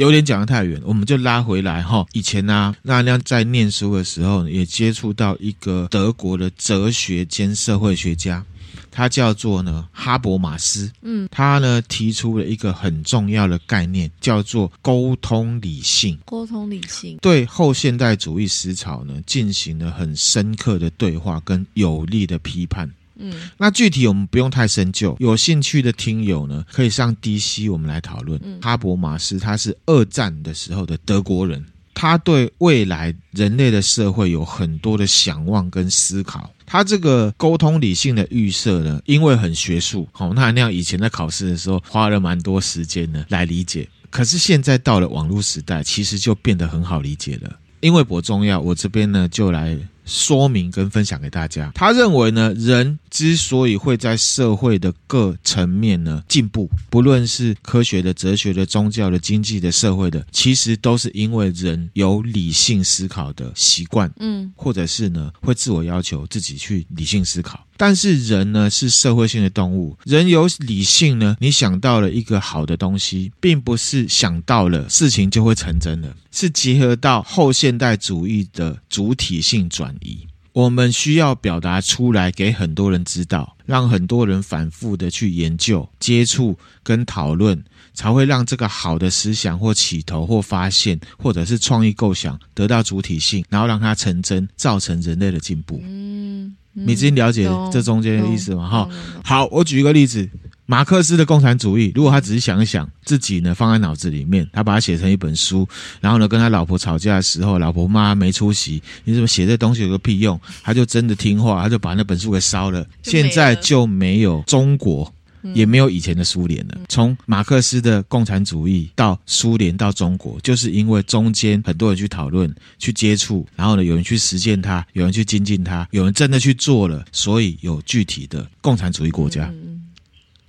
[SPEAKER 1] 有点讲得太远，我们就拉回来哈。以前呢、啊，那亮在念书的时候，也接触到一个德国的哲学兼社会学家。他叫做呢哈伯马斯，嗯，他呢提出了一个很重要的概念，叫做沟通理性。
[SPEAKER 2] 沟通理性
[SPEAKER 1] 对后现代主义思潮呢进行了很深刻的对话跟有力的批判。嗯，那具体我们不用太深究，有兴趣的听友呢可以上 DC 我们来讨论。嗯，哈伯马斯他是二战的时候的德国人。他对未来人类的社会有很多的想望跟思考。他这个沟通理性的预设呢，因为很学术，好，那那样以前在考试的时候花了蛮多时间呢来理解。可是现在到了网络时代，其实就变得很好理解了。因为不重要，我这边呢就来。说明跟分享给大家。他认为呢，人之所以会在社会的各层面呢进步，不论是科学的、哲学的、宗教的、经济的、社会的，其实都是因为人有理性思考的习惯，嗯，或者是呢会自我要求自己去理性思考。但是人呢是社会性的动物，人有理性呢，你想到了一个好的东西，并不是想到了事情就会成真了，是结合到后现代主义的主体性转移。我们需要表达出来给很多人知道，让很多人反复的去研究、接触跟讨论，才会让这个好的思想或起头或发现，或者是创意构想得到主体性，然后让它成真，造成人类的进步。嗯。你已经了解这中间的意思吗？哈，好，我举一个例子，马克思的共产主义，如果他只是想一想自己呢，放在脑子里面，他把它写成一本书，然后呢，跟他老婆吵架的时候，老婆骂他没出息，你怎么写这东西有个屁用？他就真的听话，他就把那本书给烧了，现在就没有中国。也没有以前的苏联了。从马克思的共产主义到苏联到中国，就是因为中间很多人去讨论、去接触，然后呢，有人去实践它，有人去精进它，有人真的去做了，所以有具体的共产主义国家。
[SPEAKER 2] 嗯，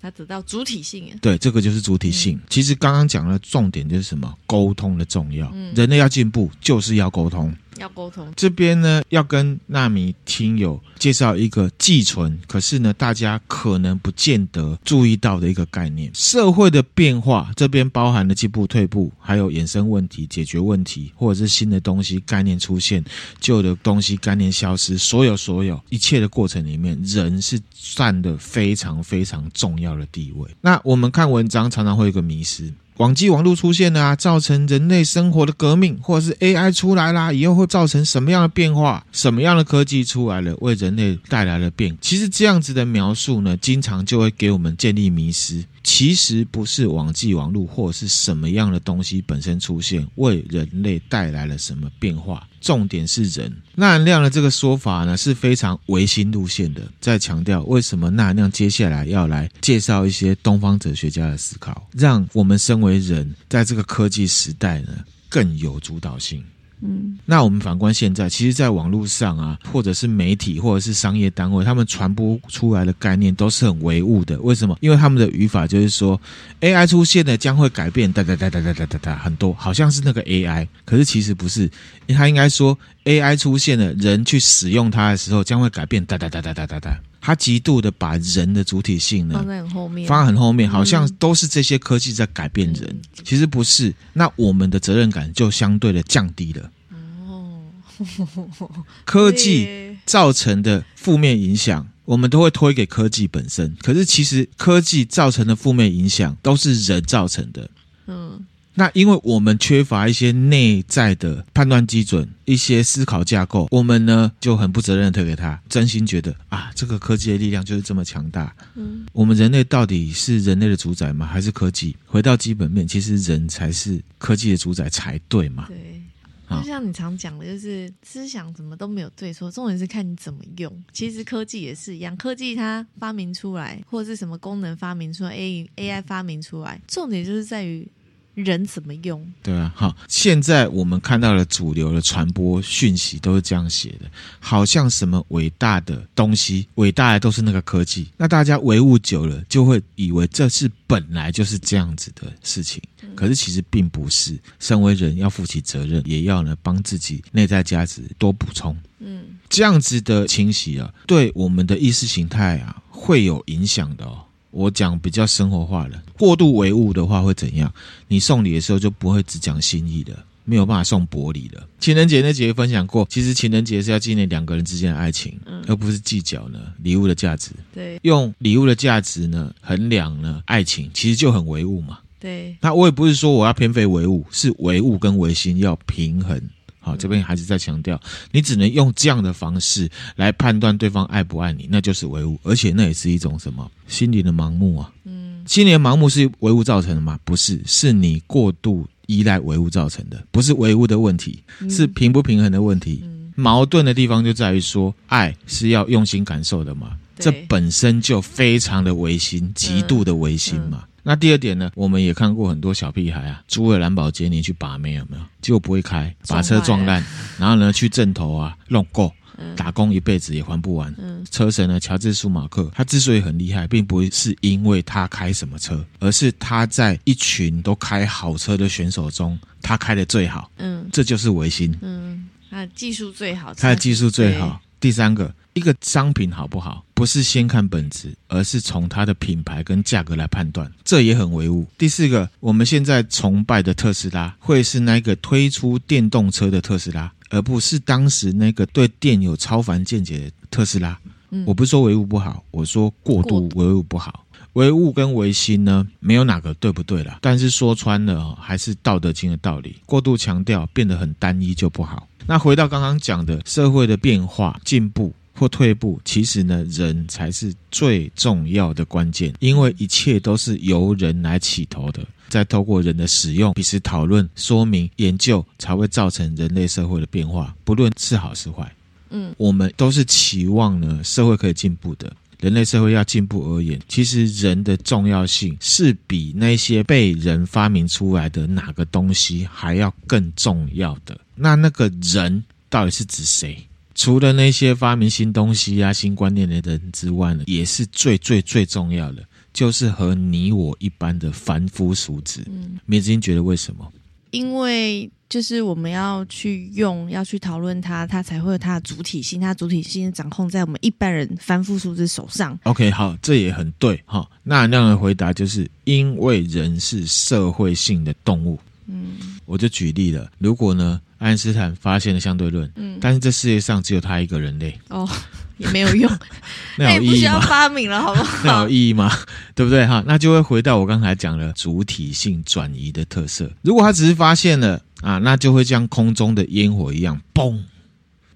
[SPEAKER 2] 它得到主体性。
[SPEAKER 1] 对，这个就是主体性。其实刚刚讲的重点就是什么？沟通的重要。人类要进步，就是要沟通。
[SPEAKER 2] 要沟通，
[SPEAKER 1] 这边呢，要跟纳米听友介绍一个寄存，可是呢，大家可能不见得注意到的一个概念。社会的变化，这边包含了进步、退步，还有衍生问题、解决问题，或者是新的东西概念出现，旧的东西概念消失，所有所有一切的过程里面，人是占的非常非常重要的地位。那我们看文章常常会有一个迷思。网际网络出现了啊，造成人类生活的革命，或者是 AI 出来啦，以后会造成什么样的变化？什么样的科技出来了，为人类带来了变？其实这样子的描述呢，经常就会给我们建立迷失。其实不是网际网络或者是什么样的东西本身出现，为人类带来了什么变化？重点是人。钠含量的这个说法呢，是非常唯心路线的，在强调为什么钠含量接下来要来介绍一些东方哲学家的思考，让我们身为人在这个科技时代呢更有主导性。嗯，那我们反观现在，其实，在网络上啊，或者是媒体，或者是商业单位，他们传播出来的概念都是很唯物的。为什么？因为他们的语法就是说，AI 出现了将会改变，哒哒哒哒哒哒哒哒，很多，好像是那个 AI，可是其实不是，他应该说 AI 出现了，人去使用它的时候将会改变，哒哒哒哒哒哒哒。他极度的把人的主体性呢放在很后面，放在很后面，好像都是这些科技在改变人，嗯、其实不是。那我们的责任感就相对的降低了。哦，科技造成的负面影响，我们都会推给科技本身。可是其实科技造成的负面影响都是人造成的。嗯，那因为我们缺乏一些内在的判断基准，一些思考架构，我们呢就很不责任的推给他，真心觉得啊，这个科技的力量就是这么强大。嗯，我们人类到底是人类的主宰吗？还是科技？回到基本面，其实人才是科技的主宰才对嘛？
[SPEAKER 2] 对，就像你常讲的，就是思想怎么都没有对错，重点是看你怎么用。其实科技也是一样，科技它发明出来，或者是什么功能发明出来，A AI 发明出来，重点就是在于。人怎么用？
[SPEAKER 1] 对啊，好，现在我们看到的主流的传播讯息都是这样写的，好像什么伟大的东西，伟大的都是那个科技。那大家唯物久了，就会以为这是本来就是这样子的事情，可是其实并不是。身为人要负起责任，也要呢帮自己内在价值多补充。嗯，这样子的清洗啊，对我们的意识形态啊会有影响的哦。我讲比较生活化了，过度唯物的话会怎样？你送礼的时候就不会只讲心意的，没有办法送薄礼了。情人节那节分享过，其实情人节是要纪念两个人之间的爱情，嗯、而不是计较呢礼物的价值。
[SPEAKER 2] 对，
[SPEAKER 1] 用礼物的价值呢衡量呢爱情，其实就很唯物嘛。
[SPEAKER 2] 对，
[SPEAKER 1] 那我也不是说我要偏废唯物，是唯物跟唯心要平衡。好，这边还是在强调，你只能用这样的方式来判断对方爱不爱你，那就是唯物，而且那也是一种什么心理的盲目啊？嗯，心理的盲目是唯物造成的吗？不是，是你过度依赖唯物造成的，不是唯物的问题，是平不平衡的问题。矛盾的地方就在于说，爱是要用心感受的嘛，这本身就非常的唯心，极度的唯心嘛。那第二点呢，我们也看过很多小屁孩啊，租了兰博基尼去把妹，有没有？结果不会开，把车撞烂，然后呢去镇头啊弄够，打工一辈子也还不完。嗯、车神呢，乔治舒马克，他之所以很厉害，并不是因为他开什么车，而是他在一群都开好车的选手中，他开的最好。嗯，这就是维新。
[SPEAKER 2] 嗯，他的技术最好，
[SPEAKER 1] 他的技术最好。第三个。一个商品好不好，不是先看本质，而是从它的品牌跟价格来判断，这也很唯物。第四个，我们现在崇拜的特斯拉，会是那个推出电动车的特斯拉，而不是当时那个对电有超凡见解的特斯拉。嗯，我不是说唯物不好，我说过度唯物不好。唯物跟唯心呢，没有哪个对不对啦，但是说穿了，还是道德经的道理。过度强调，变得很单一就不好。那回到刚刚讲的社会的变化进步。或退步，其实呢，人才是最重要的关键，因为一切都是由人来起头的，再透过人的使用、彼此讨论、说明、研究，才会造成人类社会的变化，不论是好是坏。嗯，我们都是期望呢，社会可以进步的，人类社会要进步而言，其实人的重要性是比那些被人发明出来的哪个东西还要更重要的。那那个人到底是指谁？除了那些发明新东西啊、新观念的人之外呢，也是最最最重要的，就是和你我一般的凡夫俗子。嗯，梅子英觉得为什么？
[SPEAKER 2] 因为就是我们要去用，要去讨论它，它才会有它的主体性，它主体性掌控在我们一般人凡夫俗子手上。
[SPEAKER 1] OK，好，这也很对哈。那那样的回答就是因为人是社会性的动物。嗯，我就举例了，如果呢？爱因斯坦发现了相对论，嗯，但是这世界上只有他一个人类，
[SPEAKER 2] 哦，也没有用，
[SPEAKER 1] 那有意义吗？
[SPEAKER 2] 不需要发明了，好不好？
[SPEAKER 1] 那有意义吗？对不对？哈，那就会回到我刚才讲的主体性转移的特色。如果他只是发现了啊，那就会像空中的烟火一样，嘣，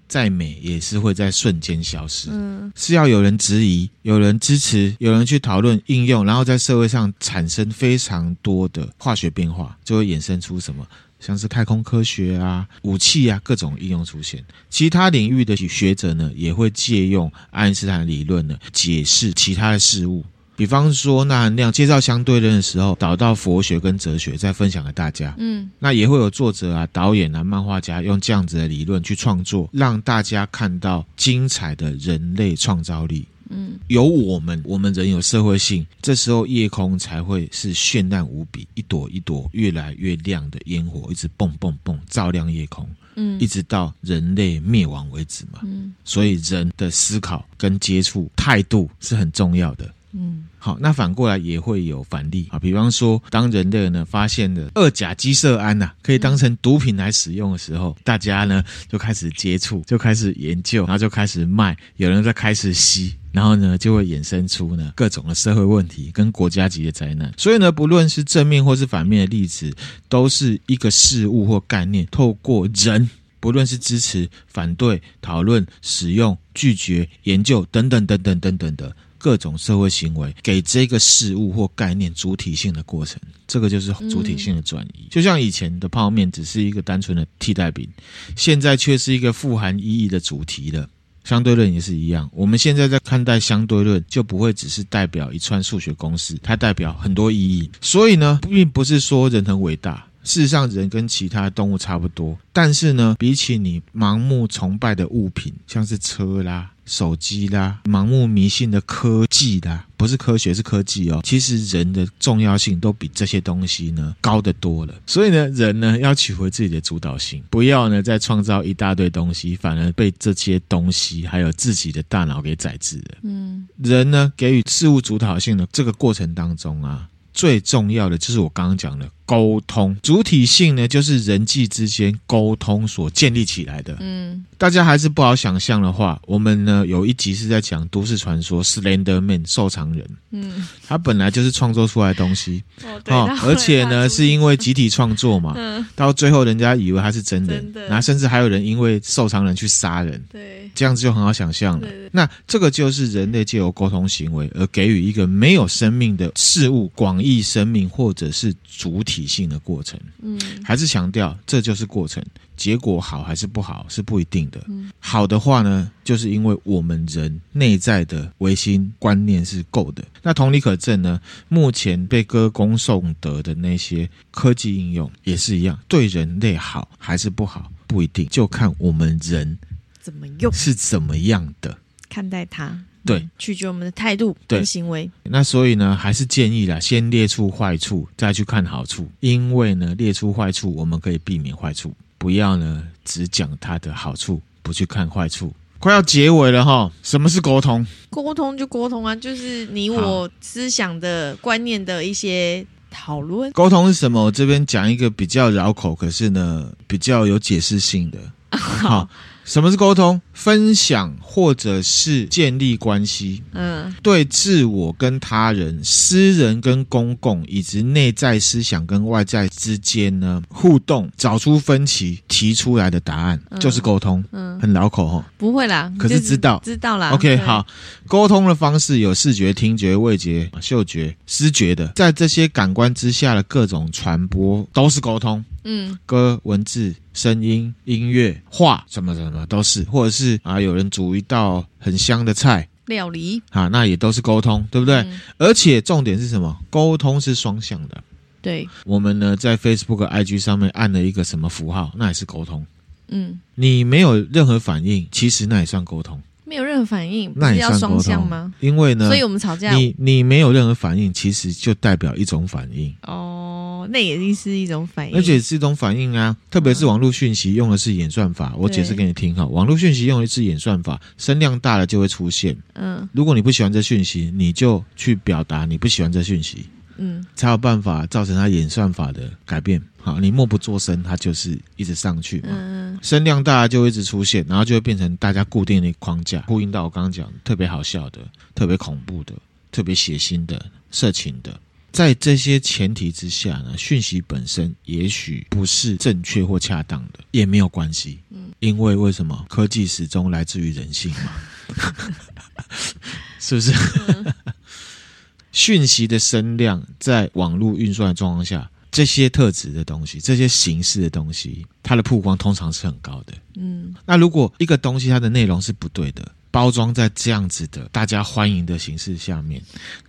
[SPEAKER 1] 再美也是会在瞬间消失。嗯，是要有人质疑，有人支持，有人去讨论应用，然后在社会上产生非常多的化学变化，就会衍生出什么？像是太空科学啊、武器啊，各种应用出现。其他领域的学者呢，也会借用爱因斯坦理论呢，解释其他的事物。比方说，那含量介绍相对论的时候，导到佛学跟哲学，再分享给大家。嗯，那也会有作者啊、导演啊、漫画家用这样子的理论去创作，让大家看到精彩的人类创造力。嗯，有我们，我们人有社会性，这时候夜空才会是绚烂无比，一朵一朵越来越亮的烟火，一直蹦蹦蹦照亮夜空，嗯，一直到人类灭亡为止嘛。嗯，所以人的思考跟接触态度是很重要的。
[SPEAKER 2] 嗯，
[SPEAKER 1] 好，那反过来也会有反例啊，比方说，当人类呢发现了二甲基色胺呐、啊，可以当成毒品来使用的时候，大家呢就开始接触，就开始研究，然后就开始卖，有人在开始吸，然后呢就会衍生出呢各种的社会问题跟国家级的灾难。所以呢，不论是正面或是反面的例子，都是一个事物或概念，透过人。不论是支持、反对、讨论、使用、拒绝、研究等等等等等等的各种社会行为，给这个事物或概念主体性的过程，这个就是主体性的转移。嗯、就像以前的泡面只是一个单纯的替代品，现在却是一个富含意义的主题了。相对论也是一样，我们现在在看待相对论，就不会只是代表一串数学公式，它代表很多意义。所以呢，并不是说人很伟大。事实上，人跟其他动物差不多，但是呢，比起你盲目崇拜的物品，像是车啦、手机啦，盲目迷信的科技啦，不是科学，是科技哦。其实人的重要性都比这些东西呢高得多了。所以呢，人呢要取回自己的主导性，不要呢再创造一大堆东西，反而被这些东西还有自己的大脑给宰制了。嗯，人呢给予事物主导性的这个过程当中啊。最重要的就是我刚刚讲的沟通，主体性呢，就是人际之间沟通所建立起来的。嗯，大家还是不好想象的话，我们呢有一集是在讲都市传说 Slender Man 瘦长人。嗯，他本来就是创作出来的东西。哦，对。而且呢，是因为集体创作嘛。嗯。到最后，人家以为他是真人，然后甚至还有人因为瘦长人去杀人。对。这样子就很好想象了。那这个就是人类借由沟通行为而给予一个没有生命的事物广义生命或者是主体性的过程。嗯，还是强调这就是过程，结果好还是不好是不一定的。嗯，好的话呢，就是因为我们人内在的唯心观念是够的。那同理可证呢，目前被歌功颂德的那些科技应用也是一样，对人类好还是不好不一定，就看我们人。怎么用是怎么样的
[SPEAKER 2] 看待它？
[SPEAKER 1] 对，
[SPEAKER 2] 嗯、取决我们的态度跟行为。
[SPEAKER 1] 那所以呢，还是建议啦，先列出坏处，再去看好处。因为呢，列出坏处，我们可以避免坏处。不要呢，只讲它的好处，不去看坏处。快要结尾了哈，什么是沟通？
[SPEAKER 2] 沟通就沟通啊，就是你我思想的观念的一些讨论。
[SPEAKER 1] 沟通是什么？我这边讲一个比较绕口，可是呢，比较有解释性的。好。什么是沟通？分享或者是建立关系。嗯，对自我跟他人、私人跟公共，以及内在思想跟外在之间呢互动，找出分歧，提出来的答案，嗯、就是沟通。嗯，很绕口哈。
[SPEAKER 2] 不会啦，
[SPEAKER 1] 可是知道
[SPEAKER 2] 知道啦。
[SPEAKER 1] OK，好，沟通的方式有视觉、听觉、味觉、嗅觉、视觉的，在这些感官之下的各种传播都是沟通。嗯，歌、文字、声音、音乐、画，什么什么都是，或者是啊，有人煮一道很香的菜
[SPEAKER 2] 料理，
[SPEAKER 1] 啊，那也都是沟通，对不对？嗯、而且重点是什么？沟通是双向的。
[SPEAKER 2] 对，
[SPEAKER 1] 我们呢在 Facebook、IG 上面按了一个什么符号，那也是沟通。嗯，你没有任何反应，其实那也算沟通。
[SPEAKER 2] 没有任何反应，那也要双向吗？
[SPEAKER 1] 因为呢，
[SPEAKER 2] 所以我们吵架，
[SPEAKER 1] 你你没有任何反应，其实就代表一种反应。
[SPEAKER 2] 哦，那也是一种反应，
[SPEAKER 1] 而且是一种反应啊！特别是网络讯息用的是演算法，嗯、我解释给你听哈。网络讯息用的是演算法，声量大了就会出现。嗯，如果你不喜欢这讯息，你就去表达你不喜欢这讯息。嗯，才有办法造成它演算法的改变。好，你默不作声，它就是一直上去嘛。嗯，声量大就会一直出现，然后就会变成大家固定的框架，呼应到我刚刚讲特别好笑的、特别恐怖的、特别血腥的、色情的。在这些前提之下呢，讯息本身也许不是正确或恰当的，也没有关系。嗯，因为为什么？科技始终来自于人性嘛，是不是？嗯 讯息的声量在网络运算的状况下，这些特质的东西，这些形式的东西，它的曝光通常是很高的。嗯，那如果一个东西它的内容是不对的，包装在这样子的大家欢迎的形式下面，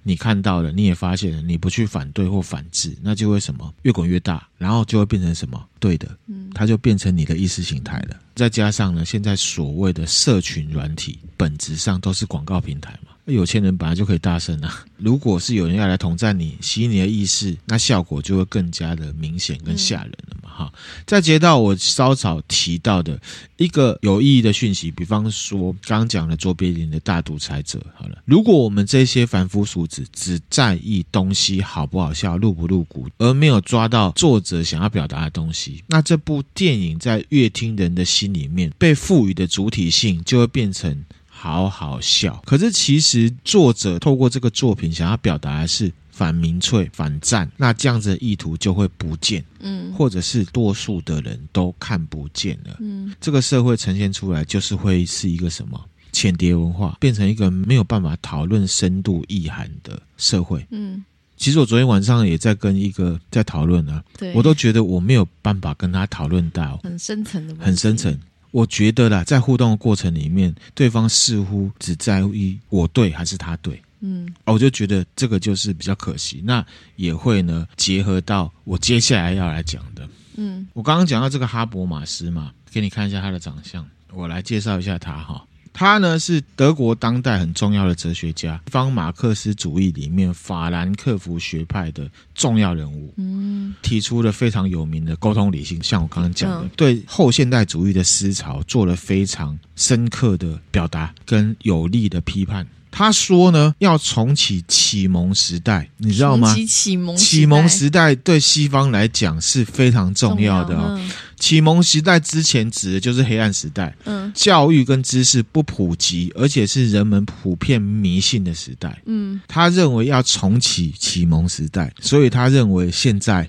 [SPEAKER 1] 你看到了，你也发现了，你不去反对或反制，那就会什么越滚越大，然后就会变成什么对的，嗯，它就变成你的意识形态了。再加上呢，现在所谓的社群软体，本质上都是广告平台嘛。有钱人本来就可以大声啊！如果是有人要来统战你、吸你的意识，那效果就会更加的明显跟吓人了嘛。哈。再接到我稍早提到的一个有意义的讯息，比方说刚讲的卓别林的大独裁者。好了，如果我们这些凡夫俗子只在意东西好不好笑、露不露骨，而没有抓到作者想要表达的东西，那这部电影在乐听人的心里面被赋予的主体性就会变成好好笑。可是其实作者透过这个作品想要表达的是。反民粹、反战，那这样子的意图就会不见，嗯，或者是多数的人都看不见了，嗯，这个社会呈现出来就是会是一个什么？浅碟文化，变成一个没有办法讨论深度意涵的社会，嗯，其实我昨天晚上也在跟一个在讨论啊，对，我都觉得我没有办法跟他讨论到
[SPEAKER 2] 很深层的，
[SPEAKER 1] 很深层。我觉得啦，在互动的过程里面，对方似乎只在意我对还是他对。嗯，我就觉得这个就是比较可惜，那也会呢结合到我接下来要来讲的。嗯，我刚刚讲到这个哈伯马斯嘛，给你看一下他的长相，我来介绍一下他哈。他呢是德国当代很重要的哲学家，方马克思主义里面法兰克福学派的重要人物。嗯，提出了非常有名的沟通理性，像我刚刚讲的，嗯、对后现代主义的思潮做了非常深刻的表达跟有力的批判。他说呢，要重启启蒙时代，你知道吗？
[SPEAKER 2] 启蒙
[SPEAKER 1] 启蒙时代对西方来讲是非常重要的哦。启蒙时代之前指的就是黑暗时代，嗯，教育跟知识不普及，而且是人们普遍迷信的时代。嗯，他认为要重启启蒙时代，所以他认为现在，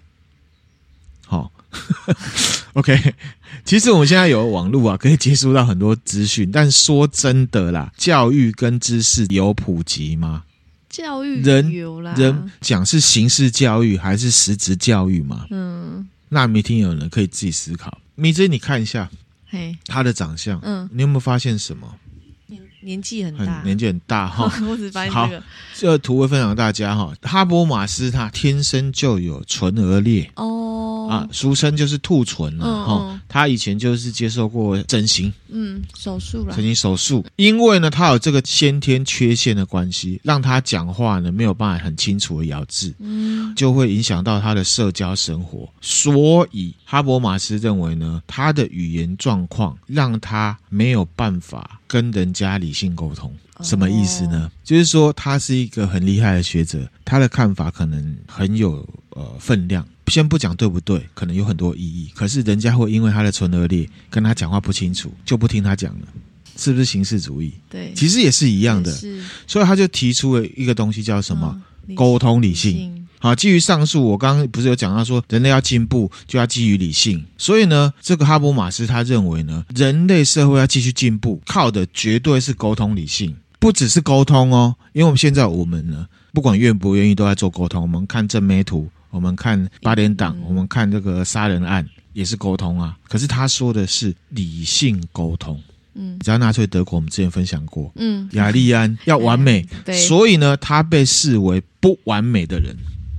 [SPEAKER 1] 好。OK，其实我们现在有网络啊，可以接触到很多资讯。但说真的啦，教育跟知识有普及吗？
[SPEAKER 2] 教育人有啦，
[SPEAKER 1] 人讲是形式教育还是实质教育嘛？嗯，那没听有人可以自己思考。米子，你看一下，嘿，他的长相，嗯，你有没有发现什么？
[SPEAKER 2] 年纪很大，
[SPEAKER 1] 年纪很大哈。
[SPEAKER 2] 我只发现这个。
[SPEAKER 1] 好，这个图会分享给大家哈。哈伯马斯他天生就有唇腭裂哦啊，俗称就是兔唇了哈。嗯嗯、他以前就是接受过整形，嗯，
[SPEAKER 2] 手术了，
[SPEAKER 1] 曾经手术。因为呢，他有这个先天缺陷的关系，让他讲话呢没有办法很清楚的咬字，嗯，就会影响到他的社交生活。所以哈伯马斯认为呢，他的语言状况让他没有办法跟人家理性沟通，什么意思呢？Oh. 就是说他是一个很厉害的学者，他的看法可能很有呃分量。先不讲对不对，可能有很多意义。可是人家会因为他的唇腭裂，跟他讲话不清楚，就不听他讲了，是不是形式主义？
[SPEAKER 2] 对，
[SPEAKER 1] 其实也是一样的。是，所以他就提出了一个东西，叫什么？嗯、沟通理性。好，基于上述，我刚刚不是有讲到说，人类要进步就要基于理性，所以呢，这个哈伯马斯他认为呢，人类社会要继续进步，靠的绝对是沟通理性，不只是沟通哦，因为我们现在我们呢，不管愿不愿意都在做沟通，我们看正美图，我们看八点档，我们看这个杀人案也是沟通啊，可是他说的是理性沟通，嗯，只要纳粹德国，我们之前分享过，嗯，雅利安要完美，对，所以呢，他被视为不完美的人。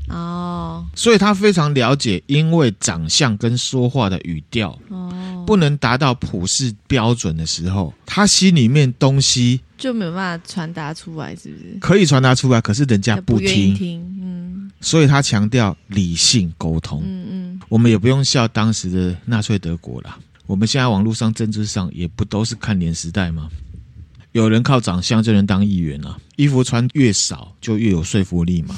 [SPEAKER 1] 哦，所以他非常了解，因为长相跟说话的语调哦，不能达到普世标准的时候，他心里面东西
[SPEAKER 2] 就没有办法传达出来，是不是？
[SPEAKER 1] 可以传达出来，可是人家不听，不听，嗯，所以他强调理性沟通，嗯嗯，我们也不用笑当时的纳粹德国啦，我们现在网络上、政治上也不都是看脸时代吗？有人靠长相就能当议员啊，衣服穿越少就越有说服力嘛。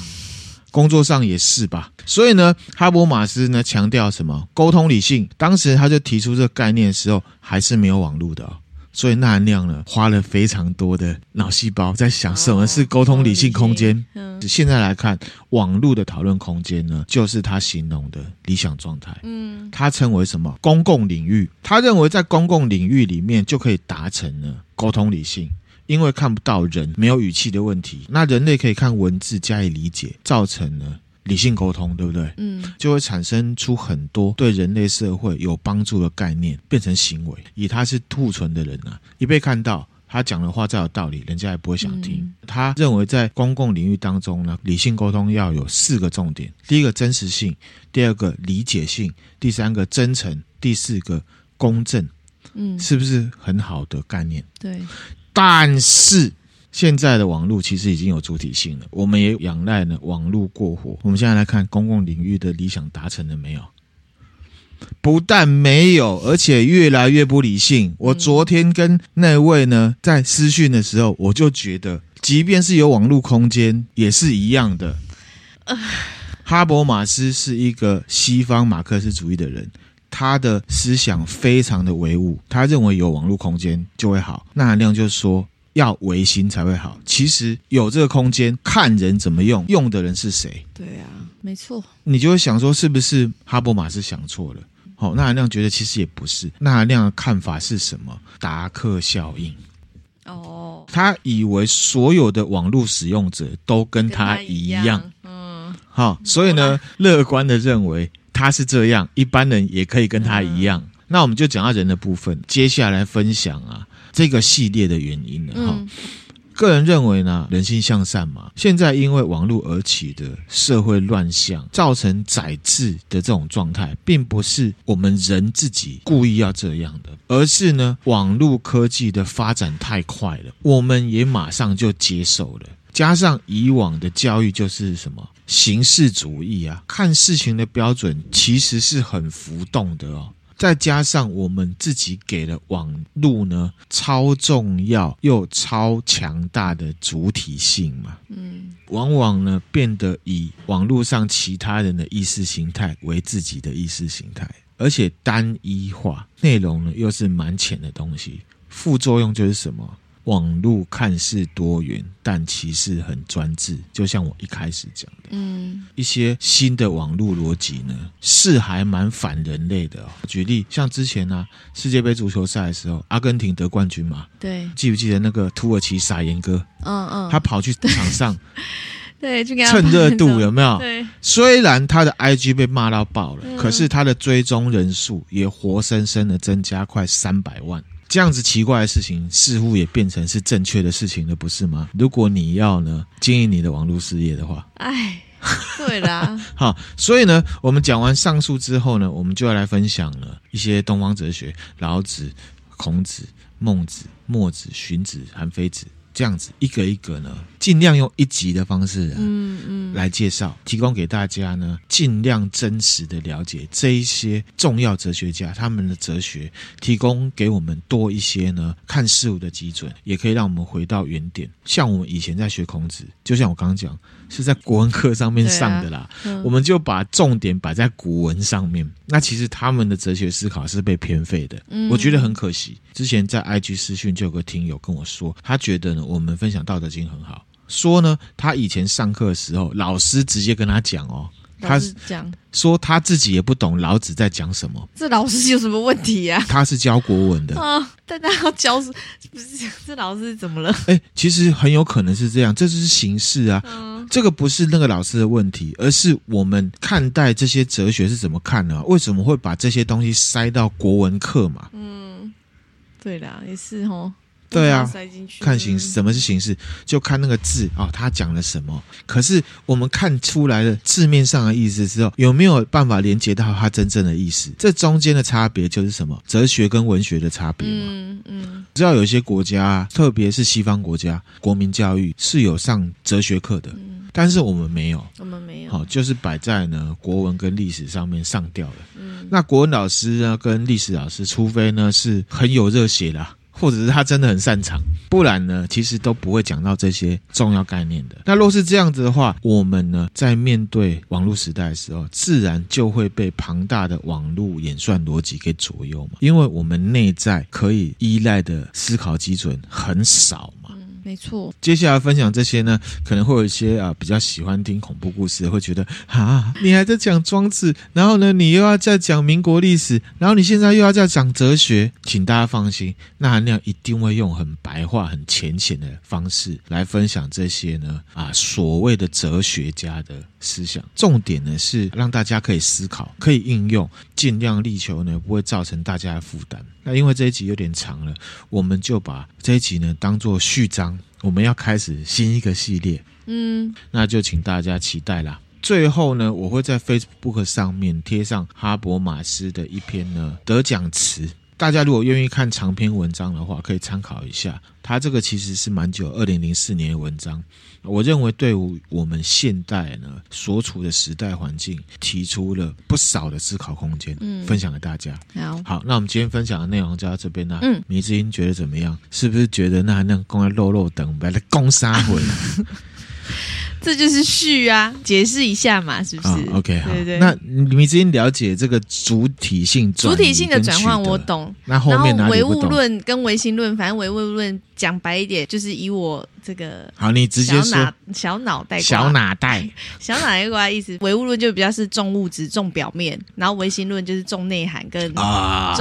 [SPEAKER 1] 工作上也是吧，所以呢，哈伯马斯呢强调什么？沟通理性。当时他就提出这个概念的时候，还是没有网络的哦，所以纳含量呢花了非常多的脑细胞在想什么是沟通理性空间。嗯，现在来看，网络的讨论空间呢，就是他形容的理想状态。嗯，他称为什么？公共领域。他认为在公共领域里面就可以达成了沟通理性。因为看不到人，没有语气的问题，那人类可以看文字加以理解，造成了理性沟通，对不对？嗯，就会产生出很多对人类社会有帮助的概念，变成行为。以他是兔唇的人啊，一被看到他讲的话再有道理，人家也不会想听。嗯、他认为在公共领域当中呢，理性沟通要有四个重点：第一个真实性，第二个理解性，第三个真诚，第四个公正。嗯，是不是很好的概念？
[SPEAKER 2] 对。
[SPEAKER 1] 但是现在的网络其实已经有主体性了，我们也仰赖呢网络过火。我们现在来看公共领域的理想达成了没有？不但没有，而且越来越不理性。我昨天跟那位呢在私讯的时候，我就觉得，即便是有网络空间，也是一样的。哈伯马斯是一个西方马克思主义的人，他的思想非常的唯物，他认为有网络空间就会好。那含量就说要唯心才会好。其实有这个空间，看人怎么用，用的人是谁？
[SPEAKER 2] 对啊，没错。
[SPEAKER 1] 你就会想说，是不是哈伯马斯想错了？好，那含量觉得其实也不是。那含量的看法是什么？达克效应。哦，他以为所有的网络使用者都跟他一样。嗯好，所以呢，乐观的认为他是这样，一般人也可以跟他一样。嗯、那我们就讲到人的部分，接下来分享啊这个系列的原因了哈。嗯、个人认为呢，人心向善嘛。现在因为网络而起的社会乱象，造成宰制的这种状态，并不是我们人自己故意要这样的，而是呢，网络科技的发展太快了，我们也马上就接受了。加上以往的教育就是什么形式主义啊，看事情的标准其实是很浮动的哦。再加上我们自己给了网络呢超重要又超强大的主体性嘛，嗯，往往呢变得以网络上其他人的意识形态为自己的意识形态，而且单一化，内容呢又是蛮浅的东西，副作用就是什么？网络看似多元，但其实很专制。就像我一开始讲的，嗯，一些新的网络逻辑呢，是还蛮反人类的哦。举例，像之前呢、啊，世界杯足球赛的时候，阿根廷得冠军嘛，
[SPEAKER 2] 对，
[SPEAKER 1] 记不记得那个土耳其撒盐哥？嗯嗯，他跑去场上，
[SPEAKER 2] 对，去
[SPEAKER 1] 蹭热度有没有？
[SPEAKER 2] 对，
[SPEAKER 1] 虽然他的 IG 被骂到爆了，嗯、可是他的追踪人数也活生生的增加快三百万。这样子奇怪的事情，似乎也变成是正确的事情了，不是吗？如果你要呢经营你的网络事业的话，
[SPEAKER 2] 哎，对啦，
[SPEAKER 1] 好，所以呢，我们讲完上述之后呢，我们就要来分享了一些东方哲学：老子、孔子、孟子、墨子、荀子、韩非子。这样子一个一个呢，尽量用一集的方式啊，嗯嗯，来介绍，提供给大家呢，尽量真实的了解这一些重要哲学家他们的哲学，提供给我们多一些呢看事物的基准，也可以让我们回到原点。像我们以前在学孔子，就像我刚刚讲。是在国文课上面上的啦，啊嗯、我们就把重点摆在古文上面。那其实他们的哲学思考是被偏废的，嗯、我觉得很可惜。之前在 IG 私讯就有个听友跟我说，他觉得呢我们分享《道德经》很好，说呢他以前上课的时候，老师直接跟他讲哦。他是讲说他自己也不懂老子在讲什么，
[SPEAKER 2] 这老师有什么问题呀、啊？
[SPEAKER 1] 他是教国文的
[SPEAKER 2] 啊，但他要教不是这老师怎么了？
[SPEAKER 1] 哎、欸，其实很有可能是这样，这就是形式啊。嗯、这个不是那个老师的问题，而是我们看待这些哲学是怎么看呢？为什么会把这些东西塞到国文课嘛？嗯，
[SPEAKER 2] 对啦，也是哦。
[SPEAKER 1] 对啊，看形式，什么是形式？就看那个字啊、哦，他讲了什么。可是我们看出来的字面上的意思之后，有没有办法连接到他真正的意思？这中间的差别就是什么？哲学跟文学的差别嘛。嗯嗯。知道有一些国家，特别是西方国家，国民教育是有上哲学课的，嗯、但是我们没有。
[SPEAKER 2] 我们没有。
[SPEAKER 1] 好，就是摆在呢国文跟历史上面上吊了。嗯。那国文老师呢，跟历史老师，除非呢是很有热血的。或者是他真的很擅长，不然呢，其实都不会讲到这些重要概念的。那若是这样子的话，我们呢，在面对网络时代的时候，自然就会被庞大的网络演算逻辑给左右嘛，因为我们内在可以依赖的思考基准很少。
[SPEAKER 2] 没错，
[SPEAKER 1] 接下来分享这些呢，可能会有一些啊比较喜欢听恐怖故事，会觉得啊，你还在讲庄子，然后呢，你又要再讲民国历史，然后你现在又要再讲哲学，请大家放心，那含量一定会用很白话、很浅显的方式来分享这些呢。啊所谓的哲学家的思想，重点呢是让大家可以思考、可以应用，尽量力求呢不会造成大家的负担。那因为这一集有点长了，我们就把这一集呢当做序章，我们要开始新一个系列。嗯，那就请大家期待啦。最后呢，我会在 Facebook 上面贴上哈伯马斯的一篇呢得奖词。大家如果愿意看长篇文章的话，可以参考一下。他这个其实是蛮久，二零零四年的文章。我认为对于我们现代呢所处的时代环境，提出了不少的思考空间，嗯，分享给大家。
[SPEAKER 2] 好，
[SPEAKER 1] 好，那我们今天分享的内容就到这边啦。嗯，迷之音觉得怎么样？是不是觉得那还能攻来肉肉等，把它攻杀回来？
[SPEAKER 2] 这就是序啊，解释一下嘛，是不是、
[SPEAKER 1] 哦、？OK，好。
[SPEAKER 2] 对对对，
[SPEAKER 1] 那你们之间了解这个主体性、
[SPEAKER 2] 主体性的转换，我懂。然后唯物论跟唯心论，反正唯物论讲白一点，就是以我这个
[SPEAKER 1] 好，你直接说
[SPEAKER 2] 小脑袋、
[SPEAKER 1] 小脑袋、
[SPEAKER 2] 小脑袋瓜意思。唯物论就比较是重物质、重表面，然后唯心论就是重内涵跟重。啊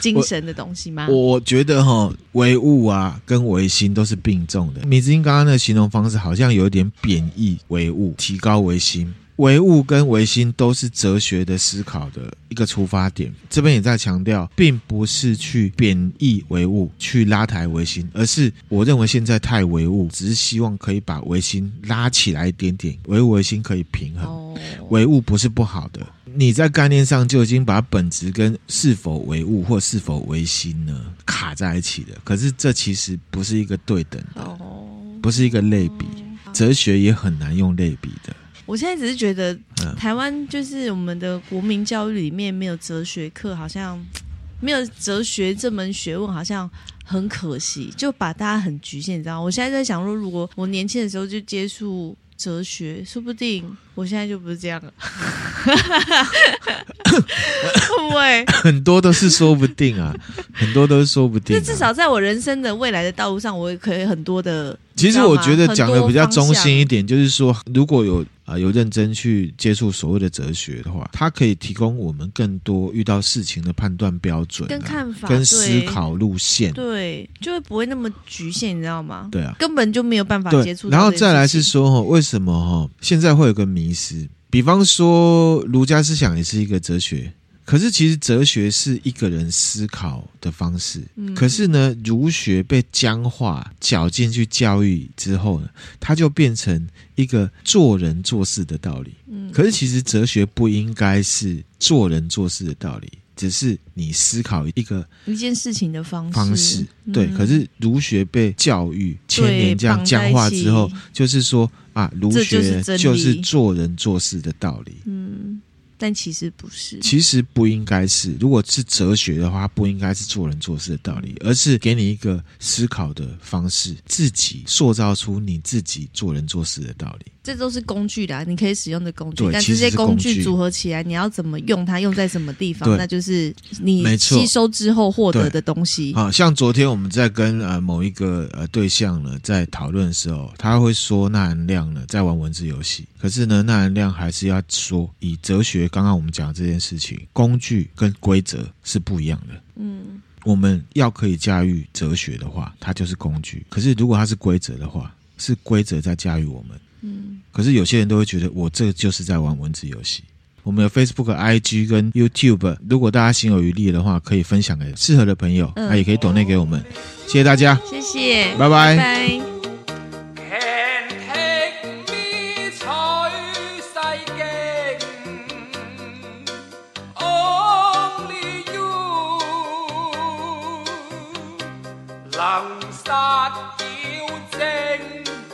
[SPEAKER 2] 精神的东西吗？
[SPEAKER 1] 我，我觉得哈，唯物啊跟唯心都是并重的。迷之音刚刚的形容方式好像有点贬义唯物，提高唯心。唯物跟唯心都是哲学的思考的一个出发点。这边也在强调，并不是去贬义唯物，去拉抬唯心，而是我认为现在太唯物，只是希望可以把唯心拉起来一点点，唯物唯心可以平衡。哦，唯物不是不好的。你在概念上就已经把本质跟是否唯物或是否唯心呢卡在一起了。可是这其实不是一个对等的，不是一个类比。哲学也很难用类比的。
[SPEAKER 2] 我现在只是觉得，台湾就是我们的国民教育里面没有哲学课，好像没有哲学这门学问，好像很可惜，就把大家很局限，你知道吗？我现在在想说，如果我年轻的时候就接触。哲学，说不定我现在就不是这样了。会不会？
[SPEAKER 1] 很多都是说不定啊，很多都是说不定、啊。
[SPEAKER 2] 那至少在我人生的未来的道路上，我也可以很多的。
[SPEAKER 1] 其实我觉得讲的比较中心一点，就是说，如果有啊有认真去接触所谓的哲学的话，它可以提供我们更多遇到事情的判断标准、
[SPEAKER 2] 跟看法、
[SPEAKER 1] 跟思考路线。
[SPEAKER 2] 对，就会不会那么局限，你知道吗？
[SPEAKER 1] 对啊，
[SPEAKER 2] 根本就没有办法接触。
[SPEAKER 1] 然后再来是说哈，为什么哈现在会有个迷思？比方说儒家思想也是一个哲学。可是，其实哲学是一个人思考的方式。嗯。可是呢，儒学被僵化、绞进去教育之后呢，它就变成一个做人做事的道理。嗯。可是，其实哲学不应该是做人做事的道理，只是你思考一个
[SPEAKER 2] 一件事情的方式。
[SPEAKER 1] 方式对。可是，儒学被教育千年这样僵化之后，就是说啊，儒学就是做人做事的道理。
[SPEAKER 2] 嗯。但其实不是，
[SPEAKER 1] 其实不应该是。如果是哲学的话，不应该是做人做事的道理，而是给你一个思考的方式，自己塑造出你自己做人做事的道理。
[SPEAKER 2] 这都是工具啦，你可以使用的工具。但这些工具组合起来，你要怎么用它，用在什么地方，那就是你吸收之后获得的东西。
[SPEAKER 1] 好像昨天我们在跟呃某一个呃对象呢在讨论的时候，他会说纳兰亮呢在玩文字游戏，可是呢纳兰亮还是要说以哲学，刚刚我们讲的这件事情，工具跟规则是不一样的。嗯，我们要可以驾驭哲学的话，它就是工具；可是如果它是规则的话，是规则在驾驭我们。嗯，可是有些人都会觉得我这个就是在玩文字游戏。我们有 Facebook、IG 跟 YouTube，如果大家心有余力的话，可以分享给适合的朋友，那、嗯、也可以抖内给我们。谢谢大家，
[SPEAKER 2] 谢谢，
[SPEAKER 1] 拜拜。拜拜。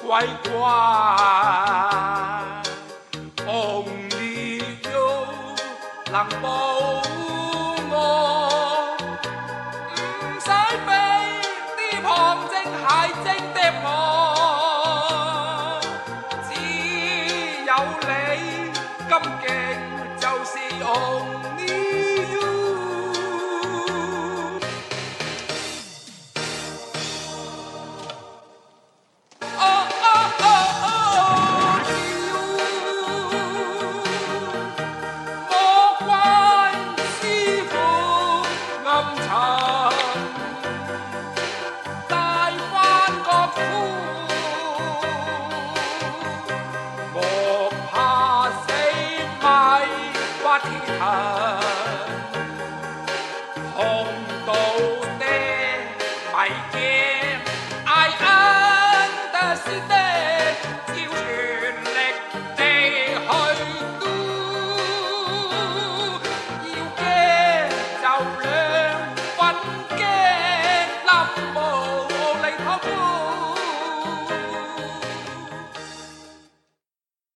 [SPEAKER 3] 乖乖，红里有狼包。